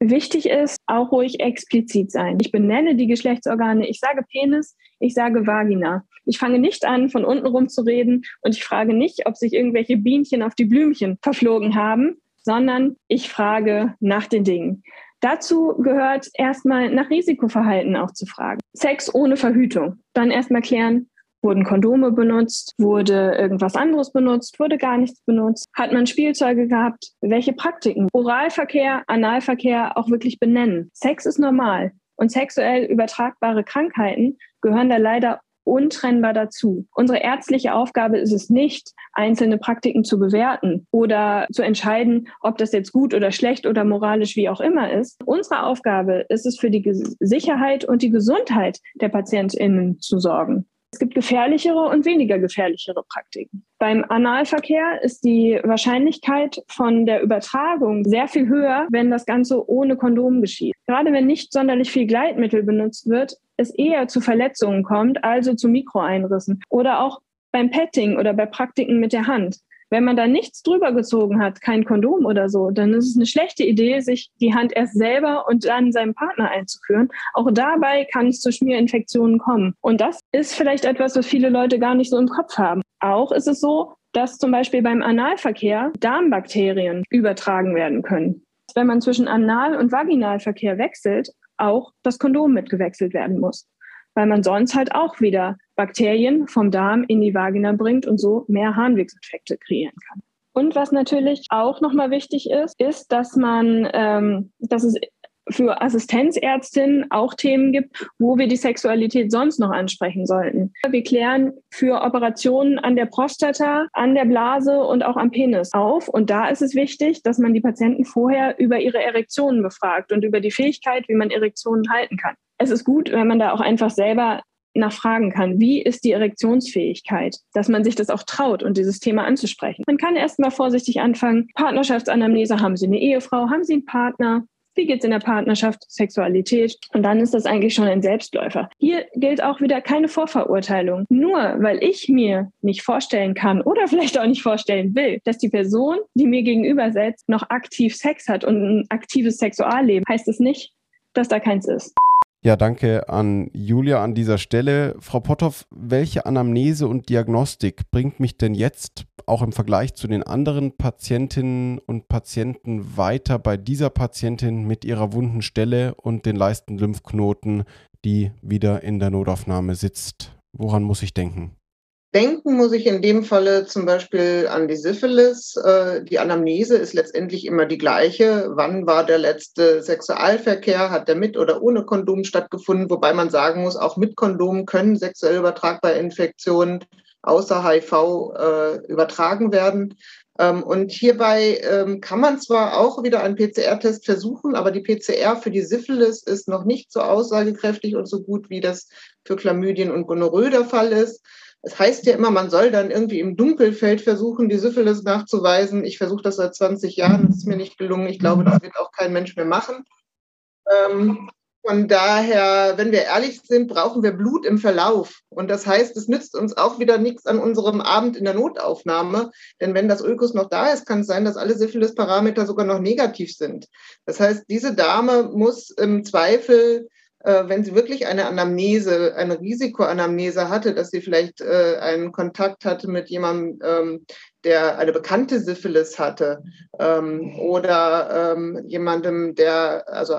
Wichtig ist, auch ruhig explizit sein. Ich benenne die Geschlechtsorgane. Ich sage Penis, ich sage Vagina. Ich fange nicht an, von unten rum zu reden und ich frage nicht, ob sich irgendwelche Bienchen auf die Blümchen verflogen haben, sondern ich frage nach den Dingen. Dazu gehört erstmal nach Risikoverhalten auch zu fragen. Sex ohne Verhütung. Dann erstmal klären, wurden Kondome benutzt, wurde irgendwas anderes benutzt, wurde gar nichts benutzt, hat man Spielzeuge gehabt, welche Praktiken, Oralverkehr, Analverkehr auch wirklich benennen. Sex ist normal und sexuell übertragbare Krankheiten gehören da leider untrennbar dazu. Unsere ärztliche Aufgabe ist es nicht, einzelne Praktiken zu bewerten oder zu entscheiden, ob das jetzt gut oder schlecht oder moralisch wie auch immer ist. Unsere Aufgabe ist es, für die Sicherheit und die Gesundheit der PatientInnen zu sorgen. Es gibt gefährlichere und weniger gefährlichere Praktiken. Beim Analverkehr ist die Wahrscheinlichkeit von der Übertragung sehr viel höher, wenn das Ganze ohne Kondom geschieht. Gerade wenn nicht sonderlich viel Gleitmittel benutzt wird, es eher zu Verletzungen kommt, also zu Mikroeinrissen oder auch beim Petting oder bei Praktiken mit der Hand. Wenn man da nichts drüber gezogen hat, kein Kondom oder so, dann ist es eine schlechte Idee, sich die Hand erst selber und dann seinem Partner einzuführen. Auch dabei kann es zu Schmierinfektionen kommen. Und das ist vielleicht etwas, was viele Leute gar nicht so im Kopf haben. Auch ist es so, dass zum Beispiel beim Analverkehr Darmbakterien übertragen werden können. Wenn man zwischen Anal- und Vaginalverkehr wechselt, auch das Kondom mitgewechselt werden muss weil man sonst halt auch wieder Bakterien vom Darm in die Vagina bringt und so mehr Harnwegsinfekte kreieren kann. Und was natürlich auch nochmal wichtig ist, ist, dass man, ähm, dass es für Assistenzärztinnen auch Themen gibt, wo wir die Sexualität sonst noch ansprechen sollten. Wir klären für Operationen an der Prostata, an der Blase und auch am Penis auf. Und da ist es wichtig, dass man die Patienten vorher über ihre Erektionen befragt und über die Fähigkeit, wie man Erektionen halten kann es ist gut, wenn man da auch einfach selber nachfragen kann, wie ist die Erektionsfähigkeit, dass man sich das auch traut und dieses Thema anzusprechen. Man kann erstmal vorsichtig anfangen, Partnerschaftsanamnese, haben Sie eine Ehefrau, haben Sie einen Partner, wie geht es in der Partnerschaft, Sexualität und dann ist das eigentlich schon ein Selbstläufer. Hier gilt auch wieder keine Vorverurteilung. Nur weil ich mir nicht vorstellen kann oder vielleicht auch nicht vorstellen will, dass die Person, die mir gegenüber sitzt, noch aktiv Sex hat und ein aktives Sexualleben, heißt es nicht, dass da keins ist. Ja, danke an Julia an dieser Stelle. Frau Potthoff, welche Anamnese und Diagnostik bringt mich denn jetzt auch im Vergleich zu den anderen Patientinnen und Patienten weiter bei dieser Patientin mit ihrer wunden Stelle und den Leistenlymphknoten, die wieder in der Notaufnahme sitzt? Woran muss ich denken? Denken muss ich in dem Falle zum Beispiel an die Syphilis. Äh, die Anamnese ist letztendlich immer die gleiche. Wann war der letzte Sexualverkehr? Hat der mit oder ohne Kondom stattgefunden? Wobei man sagen muss, auch mit Kondom können sexuell übertragbare Infektionen außer HIV äh, übertragen werden. Ähm, und hierbei ähm, kann man zwar auch wieder einen PCR-Test versuchen, aber die PCR für die Syphilis ist noch nicht so aussagekräftig und so gut, wie das für Chlamydien und Gonorrhoe der Fall ist. Es heißt ja immer, man soll dann irgendwie im Dunkelfeld versuchen, die Syphilis nachzuweisen. Ich versuche das seit 20 Jahren, das ist mir nicht gelungen. Ich glaube, das wird auch kein Mensch mehr machen. Ähm, von daher, wenn wir ehrlich sind, brauchen wir Blut im Verlauf. Und das heißt, es nützt uns auch wieder nichts an unserem Abend in der Notaufnahme. Denn wenn das Ulkus noch da ist, kann es sein, dass alle Syphilis-Parameter sogar noch negativ sind. Das heißt, diese Dame muss im Zweifel wenn sie wirklich eine Anamnese, eine Risikoanamnese hatte, dass sie vielleicht äh, einen Kontakt hatte mit jemandem, ähm, der eine bekannte Syphilis hatte ähm, oder ähm, jemandem, der, also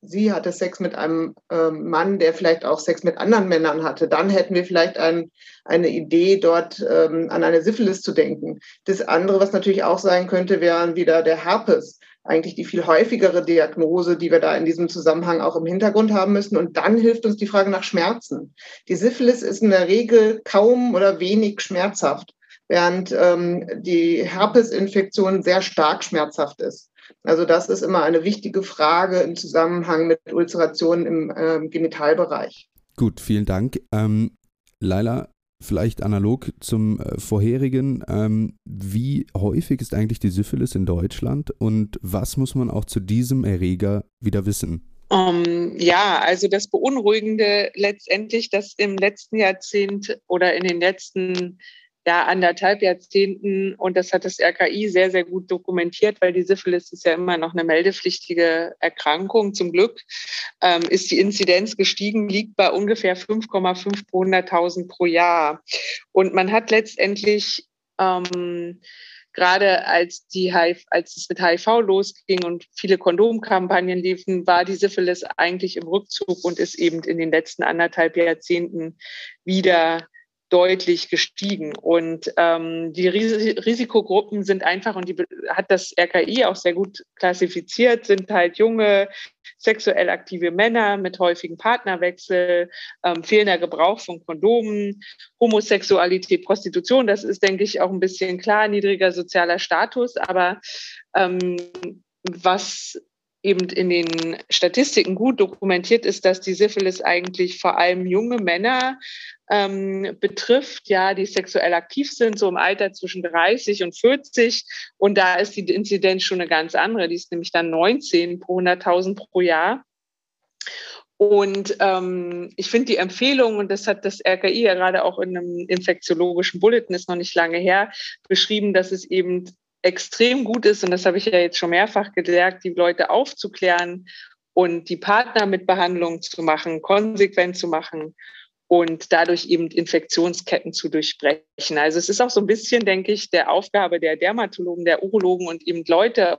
sie hatte Sex mit einem Mann, der vielleicht auch Sex mit anderen Männern hatte, dann hätten wir vielleicht ein, eine Idee, dort an eine Syphilis zu denken. Das andere, was natürlich auch sein könnte, wäre wieder der Herpes eigentlich die viel häufigere Diagnose, die wir da in diesem Zusammenhang auch im Hintergrund haben müssen. Und dann hilft uns die Frage nach Schmerzen. Die Syphilis ist in der Regel kaum oder wenig schmerzhaft, während ähm, die Herpesinfektion sehr stark schmerzhaft ist. Also das ist immer eine wichtige Frage im Zusammenhang mit Ulcerationen im ähm, Genitalbereich. Gut, vielen Dank. Ähm, Laila, vielleicht analog zum äh, vorherigen, ähm, wie häufig ist eigentlich die Syphilis in Deutschland und was muss man auch zu diesem Erreger wieder wissen? Um, ja, also das Beunruhigende letztendlich, dass im letzten Jahrzehnt oder in den letzten ja, anderthalb Jahrzehnten und das hat das RKI sehr, sehr gut dokumentiert, weil die Syphilis ist ja immer noch eine meldepflichtige Erkrankung. Zum Glück ähm, ist die Inzidenz gestiegen, liegt bei ungefähr 5,5 pro 100.000 pro Jahr. Und man hat letztendlich ähm, gerade als die HIV, als es mit HIV losging und viele Kondomkampagnen liefen, war die Syphilis eigentlich im Rückzug und ist eben in den letzten anderthalb Jahrzehnten wieder deutlich gestiegen. Und ähm, die Ris Risikogruppen sind einfach, und die hat das RKI auch sehr gut klassifiziert, sind halt junge, sexuell aktive Männer mit häufigen Partnerwechsel, ähm, fehlender Gebrauch von Kondomen, Homosexualität, Prostitution. Das ist, denke ich, auch ein bisschen klar, niedriger sozialer Status. Aber ähm, was eben in den Statistiken gut dokumentiert ist, dass die Syphilis eigentlich vor allem junge Männer ähm, betrifft, ja, die sexuell aktiv sind, so im Alter zwischen 30 und 40. Und da ist die Inzidenz schon eine ganz andere. Die ist nämlich dann 19 pro 100.000 pro Jahr. Und ähm, ich finde die Empfehlung, und das hat das RKI ja gerade auch in einem infektiologischen Bulletin, ist noch nicht lange her, beschrieben, dass es eben extrem gut ist, und das habe ich ja jetzt schon mehrfach gesagt, die Leute aufzuklären und die Partner mit Behandlung zu machen, konsequent zu machen und dadurch eben Infektionsketten zu durchbrechen. Also es ist auch so ein bisschen, denke ich, der Aufgabe der Dermatologen, der Urologen und eben Leute,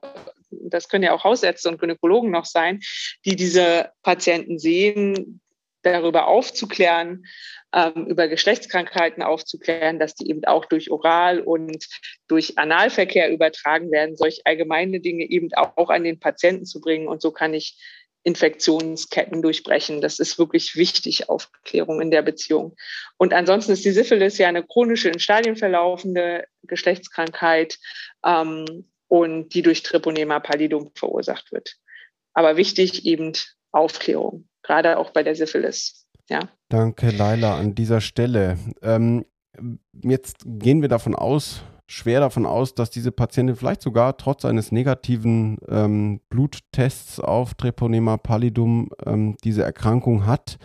das können ja auch Hausärzte und Gynäkologen noch sein, die diese Patienten sehen, darüber aufzuklären, ähm, über Geschlechtskrankheiten aufzuklären, dass die eben auch durch Oral- und durch Analverkehr übertragen werden, solch allgemeine Dinge eben auch, an den Patienten zu bringen. Und so kann ich Infektionsketten durchbrechen. Das ist wirklich wichtig, Aufklärung in der Beziehung. Und ansonsten ist die Syphilis ja eine chronische, in Stadien verlaufende Geschlechtskrankheit ähm, und die durch Treponema pallidum verursacht wird. Aber wichtig eben Aufklärung, gerade auch bei der Syphilis. Ja. Danke, Laila, an dieser Stelle. Ähm, jetzt gehen wir davon aus, schwer davon aus, dass diese Patientin vielleicht sogar trotz eines negativen ähm, Bluttests auf Treponema pallidum ähm, diese Erkrankung hat.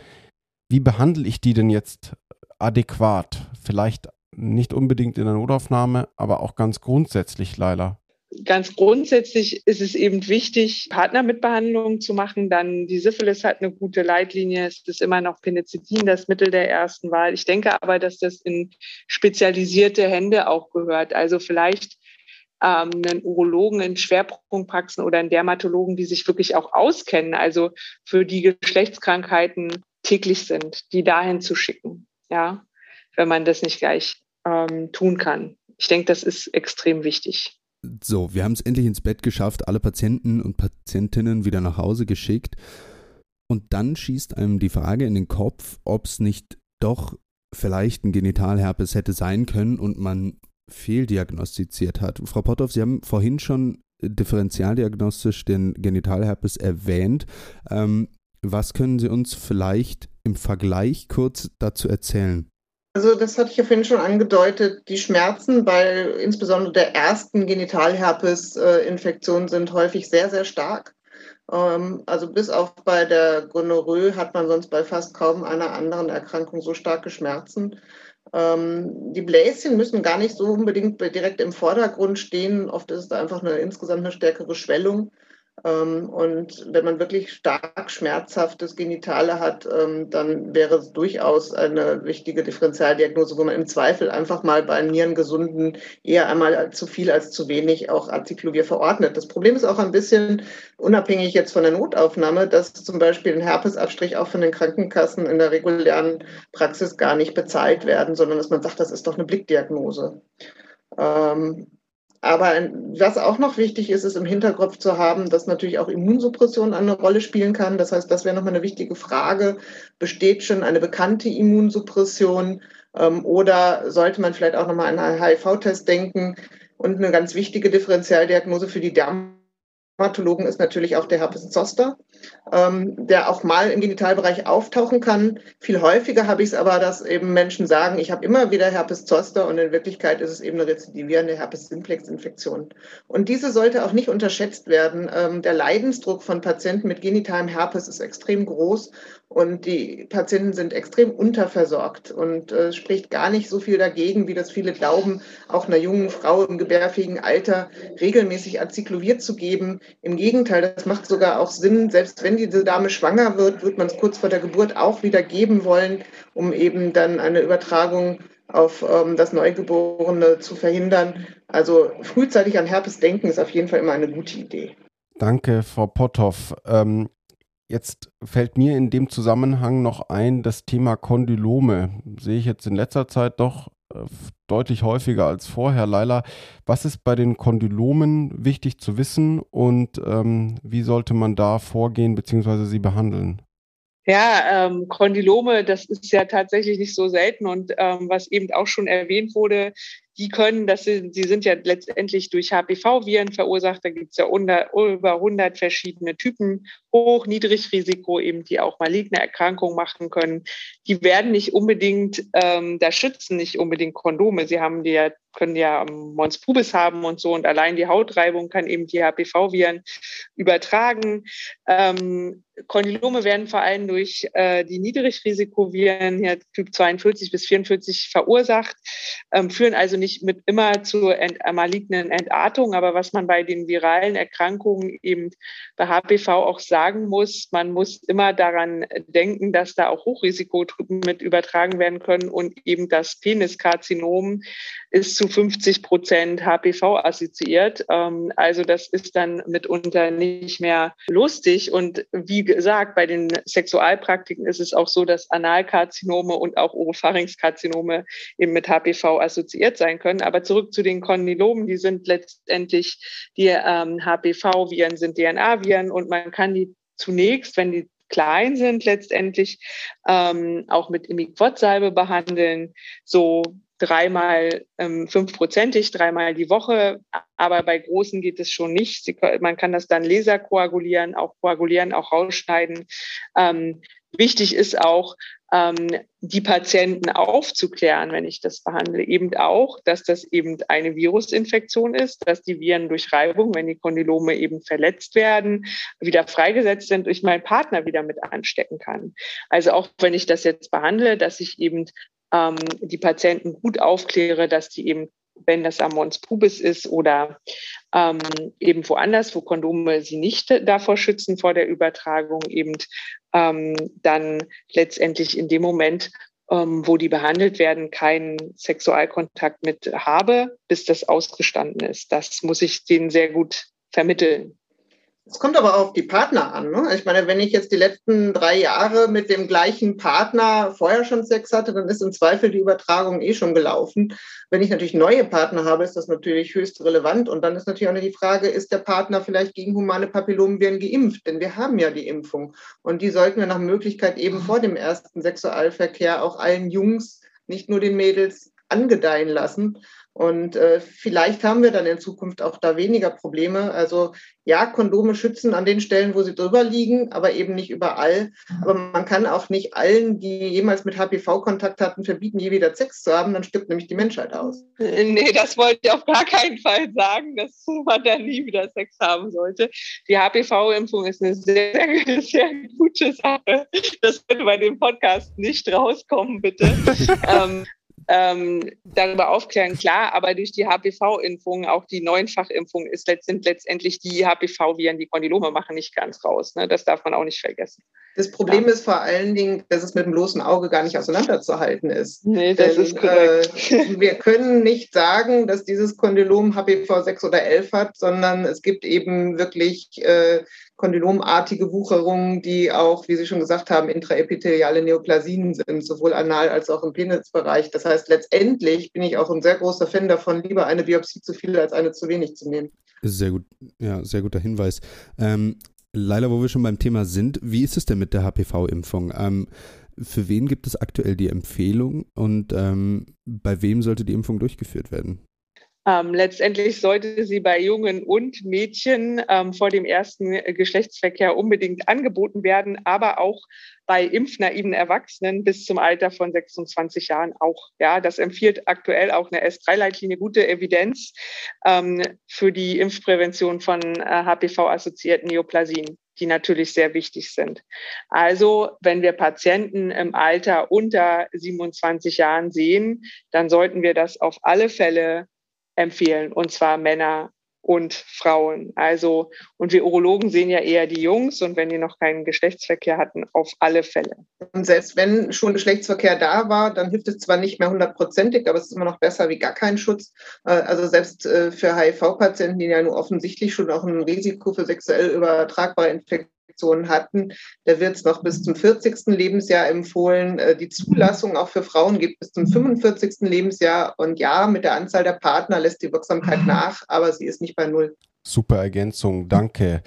Wie behandle ich die denn jetzt adäquat? Vielleicht nicht unbedingt in der Notaufnahme, aber auch ganz grundsätzlich, Leila. Ganz grundsätzlich ist es eben wichtig, Partnermitbehandlungen zu machen. Dann die Syphilis hat eine gute Leitlinie. Es ist immer noch Penicillin das Mittel der ersten Wahl. Ich denke aber, dass das in spezialisierte Hände auch gehört. Also vielleicht ähm, einen Urologen in Schwerpunktpraxen oder einen Dermatologen, die sich wirklich auch auskennen, also für die Geschlechtskrankheiten täglich sind, die dahin zu schicken. Ja, wenn man das nicht gleich ähm, tun kann. Ich denke, das ist extrem wichtig. So, wir haben es endlich ins Bett geschafft, alle Patienten und Patientinnen wieder nach Hause geschickt. Und dann schießt einem die Frage in den Kopf, ob es nicht doch vielleicht ein Genitalherpes hätte sein können und man fehldiagnostiziert hat. Frau Potthoff, Sie haben vorhin schon differentialdiagnostisch den Genitalherpes erwähnt. Ähm, was können Sie uns vielleicht im Vergleich kurz dazu erzählen? Also das hatte ich ja vorhin schon angedeutet, die Schmerzen bei insbesondere der ersten Genitalherpes-Infektion sind häufig sehr, sehr stark. Ähm, also bis auf bei der Gonorrhoe hat man sonst bei fast kaum einer anderen Erkrankung so starke Schmerzen. Ähm, die Bläschen müssen gar nicht so unbedingt direkt im Vordergrund stehen. Oft ist es einfach eine insgesamt eine stärkere Schwellung. Ähm, und wenn man wirklich stark schmerzhaftes Genitale hat, ähm, dann wäre es durchaus eine wichtige Differentialdiagnose, wo man im Zweifel einfach mal bei Nierengesunden eher einmal zu viel als zu wenig auch Acyclovir verordnet. Das Problem ist auch ein bisschen unabhängig jetzt von der Notaufnahme, dass zum Beispiel ein Herpesabstrich auch von den Krankenkassen in der regulären Praxis gar nicht bezahlt werden, sondern dass man sagt, das ist doch eine Blickdiagnose. Aber was auch noch wichtig ist, ist im Hinterkopf zu haben, dass natürlich auch Immunsuppression eine Rolle spielen kann. Das heißt, das wäre nochmal eine wichtige Frage. Besteht schon eine bekannte Immunsuppression ähm, oder sollte man vielleicht auch nochmal an einen HIV-Test denken? Und eine ganz wichtige Differentialdiagnose für die Dermatologen ist natürlich auch der Herpes Zoster, ähm, der auch mal im Genitalbereich auftauchen kann. Viel häufiger habe ich es aber, dass eben Menschen sagen, ich habe immer wieder Herpes Zoster und in Wirklichkeit ist es eben eine rezidivierende Herpes Simplex Infektion. Und diese sollte auch nicht unterschätzt werden. Ähm, der Leidensdruck von Patienten mit genitalem Herpes ist extrem groß und die Patienten sind extrem unterversorgt und äh, spricht gar nicht so viel dagegen, wie das viele glauben, auch einer jungen Frau im gebärfähigen Alter regelmäßig Acyclovir zu geben. Im Gegenteil, das macht sogar auch Sinn. Selbst wenn diese Dame schwanger wird, wird man es kurz vor der Geburt auch wieder geben wollen, um eben dann eine Übertragung auf ähm, das Neugeborene zu verhindern. Also frühzeitig an Herpes denken ist auf jeden Fall immer eine gute Idee. Danke, Frau Potthoff. Ähm, Jetzt fällt mir in dem Zusammenhang noch ein, das Thema Kondylome. Sehe ich jetzt in letzter Zeit doch deutlich häufiger als vorher. Leila, was ist bei den Kondylomen wichtig zu wissen und ähm, wie sollte man da vorgehen bzw. sie behandeln? Ja, ähm, Kondylome, das ist ja tatsächlich nicht so selten und ähm, was eben auch schon erwähnt wurde, die können, das sind, sie sind ja letztendlich durch HPV-Viren verursacht. Da gibt es ja unter, über 100 verschiedene Typen, hoch, niedrig Risiko, eben die auch maligne Erkrankungen machen können. Die werden nicht unbedingt, ähm, da schützen nicht unbedingt Kondome. Sie haben die ja können ja Mons pubis haben und so und allein die Hautreibung kann eben die HPV-Viren übertragen. Ähm, Kondylome werden vor allem durch äh, die Niedrigrisikoviren, hier Typ 42 bis 44, verursacht, ähm, führen also nicht mit immer zur ent äh, malignen Entartung. Aber was man bei den viralen Erkrankungen eben bei HPV auch sagen muss, man muss immer daran denken, dass da auch Hochrisikotypen mit übertragen werden können und eben das Peniskarzinom ist zu 50 Prozent HPV assoziiert. Ähm, also das ist dann mitunter nicht mehr lustig und wie gesagt, bei den Sexualpraktiken ist es auch so, dass Analkarzinome und auch Oropharynxkarzinome eben mit HPV assoziiert sein können. Aber zurück zu den Kondylomen, die sind letztendlich, die ähm, HPV-Viren sind DNA-Viren und man kann die zunächst, wenn die klein sind, letztendlich ähm, auch mit Imiquot-Salbe behandeln, so dreimal ähm, fünfprozentig, dreimal die Woche. Aber bei großen geht es schon nicht. Sie, man kann das dann laser koagulieren, auch koagulieren, auch rausschneiden. Ähm, wichtig ist auch, die Patienten aufzuklären, wenn ich das behandle, eben auch, dass das eben eine Virusinfektion ist, dass die Viren durch Reibung, wenn die Kondylome eben verletzt werden, wieder freigesetzt sind, durch meinen Partner wieder mit anstecken kann. Also auch wenn ich das jetzt behandle, dass ich eben ähm, die Patienten gut aufkläre, dass die eben, wenn das am Mons pubis ist oder ähm, eben woanders, wo Kondome sie nicht davor schützen vor der Übertragung, eben ähm, dann letztendlich in dem Moment ähm, wo die behandelt werden, keinen Sexualkontakt mit habe, bis das ausgestanden ist. Das muss ich denen sehr gut vermitteln. Es kommt aber auf die Partner an. Ne? Ich meine, wenn ich jetzt die letzten drei Jahre mit dem gleichen Partner vorher schon Sex hatte, dann ist im Zweifel die Übertragung eh schon gelaufen. Wenn ich natürlich neue Partner habe, ist das natürlich höchst relevant. Und dann ist natürlich auch noch die Frage, ist der Partner vielleicht gegen humane Papillomviren geimpft? Denn wir haben ja die Impfung. Und die sollten wir nach Möglichkeit eben vor dem ersten Sexualverkehr auch allen Jungs, nicht nur den Mädels, angedeihen lassen. Und äh, vielleicht haben wir dann in Zukunft auch da weniger Probleme. Also ja, Kondome schützen an den Stellen, wo sie drüber liegen, aber eben nicht überall. Aber man kann auch nicht allen, die jemals mit HPV Kontakt hatten, verbieten, je wieder Sex zu haben. Dann stirbt nämlich die Menschheit aus. Nee, das wollte ich auf gar keinen Fall sagen, dass man da nie wieder Sex haben sollte. Die HPV-Impfung ist eine sehr, sehr, sehr gute Sache. Das wird bei dem Podcast nicht rauskommen, bitte. ähm, ähm, darüber aufklären, klar, aber durch die HPV-Impfung, auch die Neunfachimpfung, ist, sind letztendlich die HPV-Viren, die Kondylome machen, nicht ganz raus. Ne? Das darf man auch nicht vergessen. Das Problem ja. ist vor allen Dingen, dass es mit dem bloßen Auge gar nicht auseinanderzuhalten ist. Nee, das Denn, ist korrekt. Äh, wir können nicht sagen, dass dieses Kondylom HPV 6 oder 11 hat, sondern es gibt eben wirklich äh, kondylomartige Wucherungen, die auch, wie Sie schon gesagt haben, intraepitheliale Neoplasien sind, sowohl anal als auch im Penisbereich. Das heißt, letztendlich bin ich auch ein sehr großer Fan davon, lieber eine Biopsie zu viel als eine zu wenig zu nehmen. Sehr gut, ja, sehr guter Hinweis. Ähm, Leila, wo wir schon beim Thema sind, wie ist es denn mit der HPV-Impfung? Ähm, für wen gibt es aktuell die Empfehlung und ähm, bei wem sollte die Impfung durchgeführt werden? Ähm, letztendlich sollte sie bei Jungen und Mädchen ähm, vor dem ersten Geschlechtsverkehr unbedingt angeboten werden, aber auch bei impfnaiven Erwachsenen bis zum Alter von 26 Jahren auch. Ja, das empfiehlt aktuell auch eine S3-Leitlinie gute Evidenz ähm, für die Impfprävention von äh, HPV-assoziierten Neoplasien die natürlich sehr wichtig sind. Also, wenn wir Patienten im Alter unter 27 Jahren sehen, dann sollten wir das auf alle Fälle empfehlen, und zwar Männer und Frauen. Also, und wir Urologen sehen ja eher die Jungs und wenn die noch keinen Geschlechtsverkehr hatten, auf alle Fälle. Und selbst wenn schon Geschlechtsverkehr da war, dann hilft es zwar nicht mehr hundertprozentig, aber es ist immer noch besser wie gar kein Schutz. Äh, also selbst äh, für HIV-Patienten, die ja nur offensichtlich schon auch ein Risiko für sexuell übertragbare Infektionen Infektionen hatten. Da wird es noch bis zum 40. Lebensjahr empfohlen. Äh, die Zulassung auch für Frauen gibt bis zum 45. Lebensjahr. Und ja, mit der Anzahl der Partner lässt die Wirksamkeit nach, aber sie ist nicht bei Null. Super Ergänzung, danke.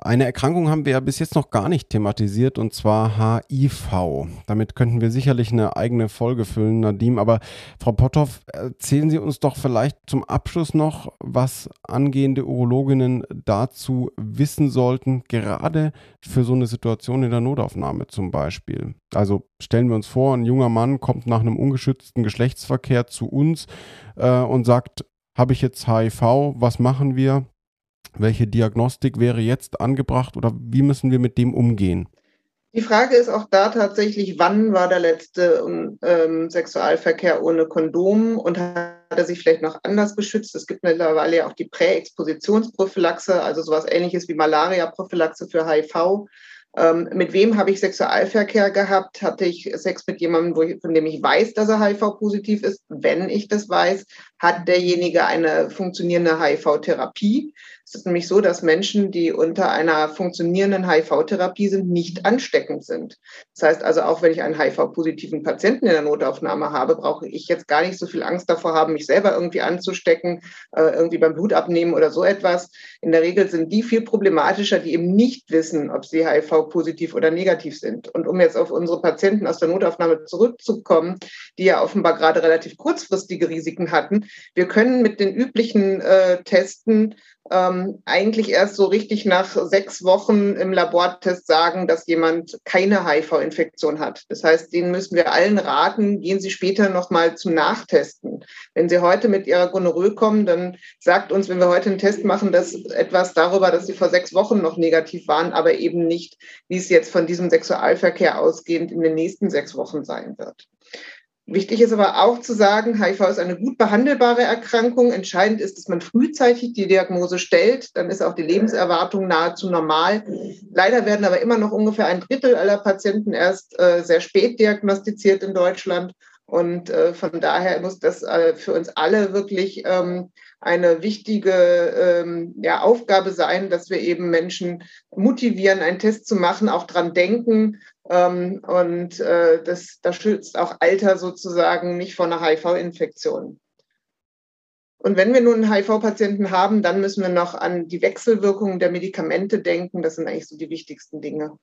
Eine Erkrankung haben wir ja bis jetzt noch gar nicht thematisiert und zwar HIV. Damit könnten wir sicherlich eine eigene Folge füllen, Nadim. Aber Frau Potthoff, erzählen Sie uns doch vielleicht zum Abschluss noch, was angehende Urologinnen dazu wissen sollten, gerade für so eine Situation in der Notaufnahme zum Beispiel. Also stellen wir uns vor, ein junger Mann kommt nach einem ungeschützten Geschlechtsverkehr zu uns äh, und sagt, habe ich jetzt HIV, was machen wir? Welche Diagnostik wäre jetzt angebracht oder wie müssen wir mit dem umgehen? Die Frage ist auch da tatsächlich, wann war der letzte ähm, Sexualverkehr ohne Kondom und hat er sich vielleicht noch anders geschützt? Es gibt mittlerweile ja auch die Präexpositionsprophylaxe, also sowas ähnliches wie Malaria-Prophylaxe für HIV. Ähm, mit wem habe ich Sexualverkehr gehabt? Hatte ich Sex mit jemandem, ich, von dem ich weiß, dass er HIV-positiv ist? Wenn ich das weiß, hat derjenige eine funktionierende HIV-Therapie? Es ist nämlich so, dass Menschen, die unter einer funktionierenden HIV-Therapie sind, nicht ansteckend sind. Das heißt also, auch wenn ich einen HIV-positiven Patienten in der Notaufnahme habe, brauche ich jetzt gar nicht so viel Angst davor haben, mich selber irgendwie anzustecken, äh, irgendwie beim Blut abnehmen oder so etwas. In der Regel sind die viel problematischer, die eben nicht wissen, ob sie HIV-positiv oder negativ sind. Und um jetzt auf unsere Patienten aus der Notaufnahme zurückzukommen, die ja offenbar gerade relativ kurzfristige Risiken hatten, wir können mit den üblichen äh, Testen ähm, eigentlich erst so richtig nach sechs Wochen im Labortest sagen, dass jemand keine HIV-Infektion hat. Das heißt, denen müssen wir allen raten, gehen Sie später nochmal zum Nachtesten. Wenn Sie heute mit Ihrer Gonorrhoe kommen, dann sagt uns, wenn wir heute einen Test machen, das etwas darüber, dass Sie vor sechs Wochen noch negativ waren, aber eben nicht, wie es jetzt von diesem Sexualverkehr ausgehend in den nächsten sechs Wochen sein wird. Wichtig ist aber auch zu sagen, HIV ist eine gut behandelbare Erkrankung. Entscheidend ist, dass man frühzeitig die Diagnose stellt. Dann ist auch die Lebenserwartung nahezu normal. Leider werden aber immer noch ungefähr ein Drittel aller Patienten erst äh, sehr spät diagnostiziert in Deutschland. Und äh, von daher muss das äh, für uns alle wirklich ähm, eine wichtige ähm, ja, Aufgabe sein, dass wir eben Menschen motivieren, einen Test zu machen, auch dran denken. Ähm, und äh, das, das schützt auch Alter sozusagen nicht vor einer HIV-Infektion. Und wenn wir nun HIV-Patienten haben, dann müssen wir noch an die Wechselwirkungen der Medikamente denken. Das sind eigentlich so die wichtigsten Dinge.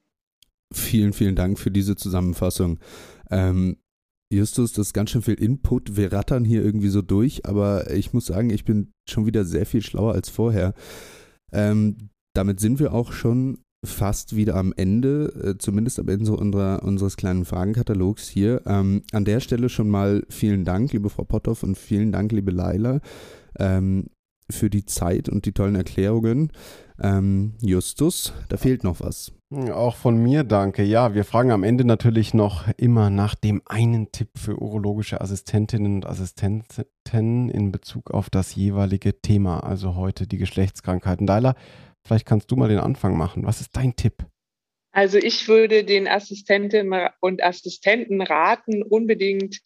Vielen, vielen Dank für diese Zusammenfassung. Ähm, Justus, das ist ganz schön viel Input. Wir rattern hier irgendwie so durch, aber ich muss sagen, ich bin schon wieder sehr viel schlauer als vorher. Ähm, damit sind wir auch schon fast wieder am Ende, äh, zumindest am Ende unserer, unseres kleinen Fragenkatalogs hier. Ähm, an der Stelle schon mal vielen Dank, liebe Frau Potthoff, und vielen Dank, liebe Laila, ähm, für die Zeit und die tollen Erklärungen. Ähm, Justus, da fehlt noch was. Auch von mir danke. Ja, wir fragen am Ende natürlich noch immer nach dem einen Tipp für urologische Assistentinnen und Assistenten in Bezug auf das jeweilige Thema, also heute die Geschlechtskrankheiten. Daila, vielleicht kannst du mal den Anfang machen. Was ist dein Tipp? Also ich würde den Assistentinnen und Assistenten raten, unbedingt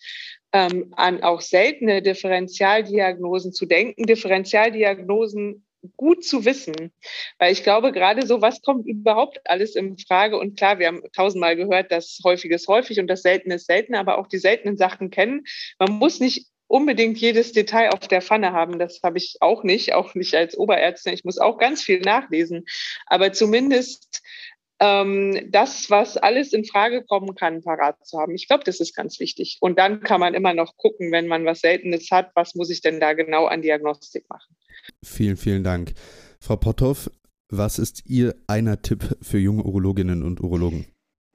ähm, an auch seltene Differentialdiagnosen zu denken. Differentialdiagnosen gut zu wissen, weil ich glaube, gerade so, was kommt überhaupt alles in Frage? Und klar, wir haben tausendmal gehört, dass häufiges häufig und das Seltene ist selten, aber auch die seltenen Sachen kennen. Man muss nicht unbedingt jedes Detail auf der Pfanne haben. Das habe ich auch nicht, auch nicht als Oberärztin. Ich muss auch ganz viel nachlesen. Aber zumindest ähm, das, was alles in Frage kommen kann, parat zu haben. Ich glaube, das ist ganz wichtig. Und dann kann man immer noch gucken, wenn man was Seltenes hat, was muss ich denn da genau an Diagnostik machen. Vielen, vielen Dank. Frau Potthoff, was ist Ihr einer Tipp für junge Urologinnen und Urologen?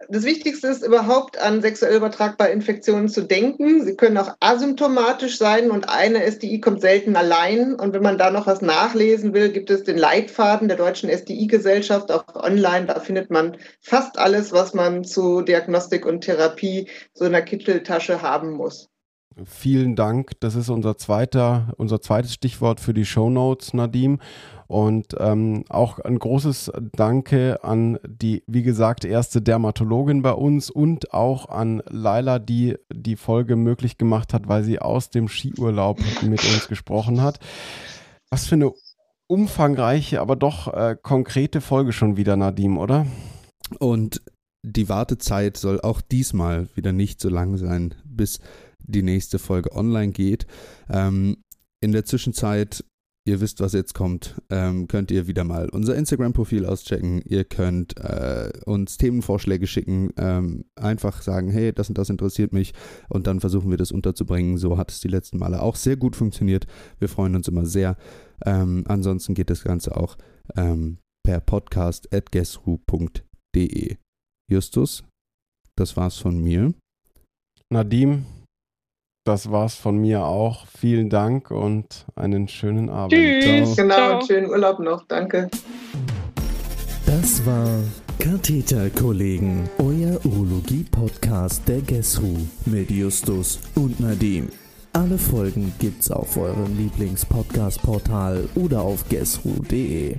Das Wichtigste ist überhaupt an sexuell übertragbare Infektionen zu denken. Sie können auch asymptomatisch sein und eine SDI kommt selten allein. Und wenn man da noch was nachlesen will, gibt es den Leitfaden der Deutschen SDI-Gesellschaft auch online. Da findet man fast alles, was man zu Diagnostik und Therapie so in der Kitteltasche haben muss. Vielen Dank. Das ist unser zweiter, unser zweites Stichwort für die Show Notes, Nadim. Und ähm, auch ein großes Danke an die, wie gesagt, erste Dermatologin bei uns und auch an Laila, die die Folge möglich gemacht hat, weil sie aus dem Skiurlaub mit uns gesprochen hat. Was für eine umfangreiche, aber doch äh, konkrete Folge schon wieder, Nadim, oder? Und die Wartezeit soll auch diesmal wieder nicht so lang sein, bis die nächste Folge online geht. Ähm, in der Zwischenzeit ihr wisst, was jetzt kommt, ähm, könnt ihr wieder mal unser Instagram-Profil auschecken. Ihr könnt äh, uns Themenvorschläge schicken, ähm, einfach sagen, hey, das und das interessiert mich und dann versuchen wir das unterzubringen. So hat es die letzten Male auch sehr gut funktioniert. Wir freuen uns immer sehr. Ähm, ansonsten geht das Ganze auch ähm, per podcast at guessru.de. Justus, das war's von mir. Nadim, das war's von mir auch. Vielen Dank und einen schönen Abend. Tschüss. Genau, Ciao. schönen Urlaub noch. Danke. Das war Katheterkollegen, euer Urologie-Podcast der GESRU mit Justus und Nadim. Alle Folgen gibt's auf eurem Lieblings-Podcast-Portal oder auf gesru.de.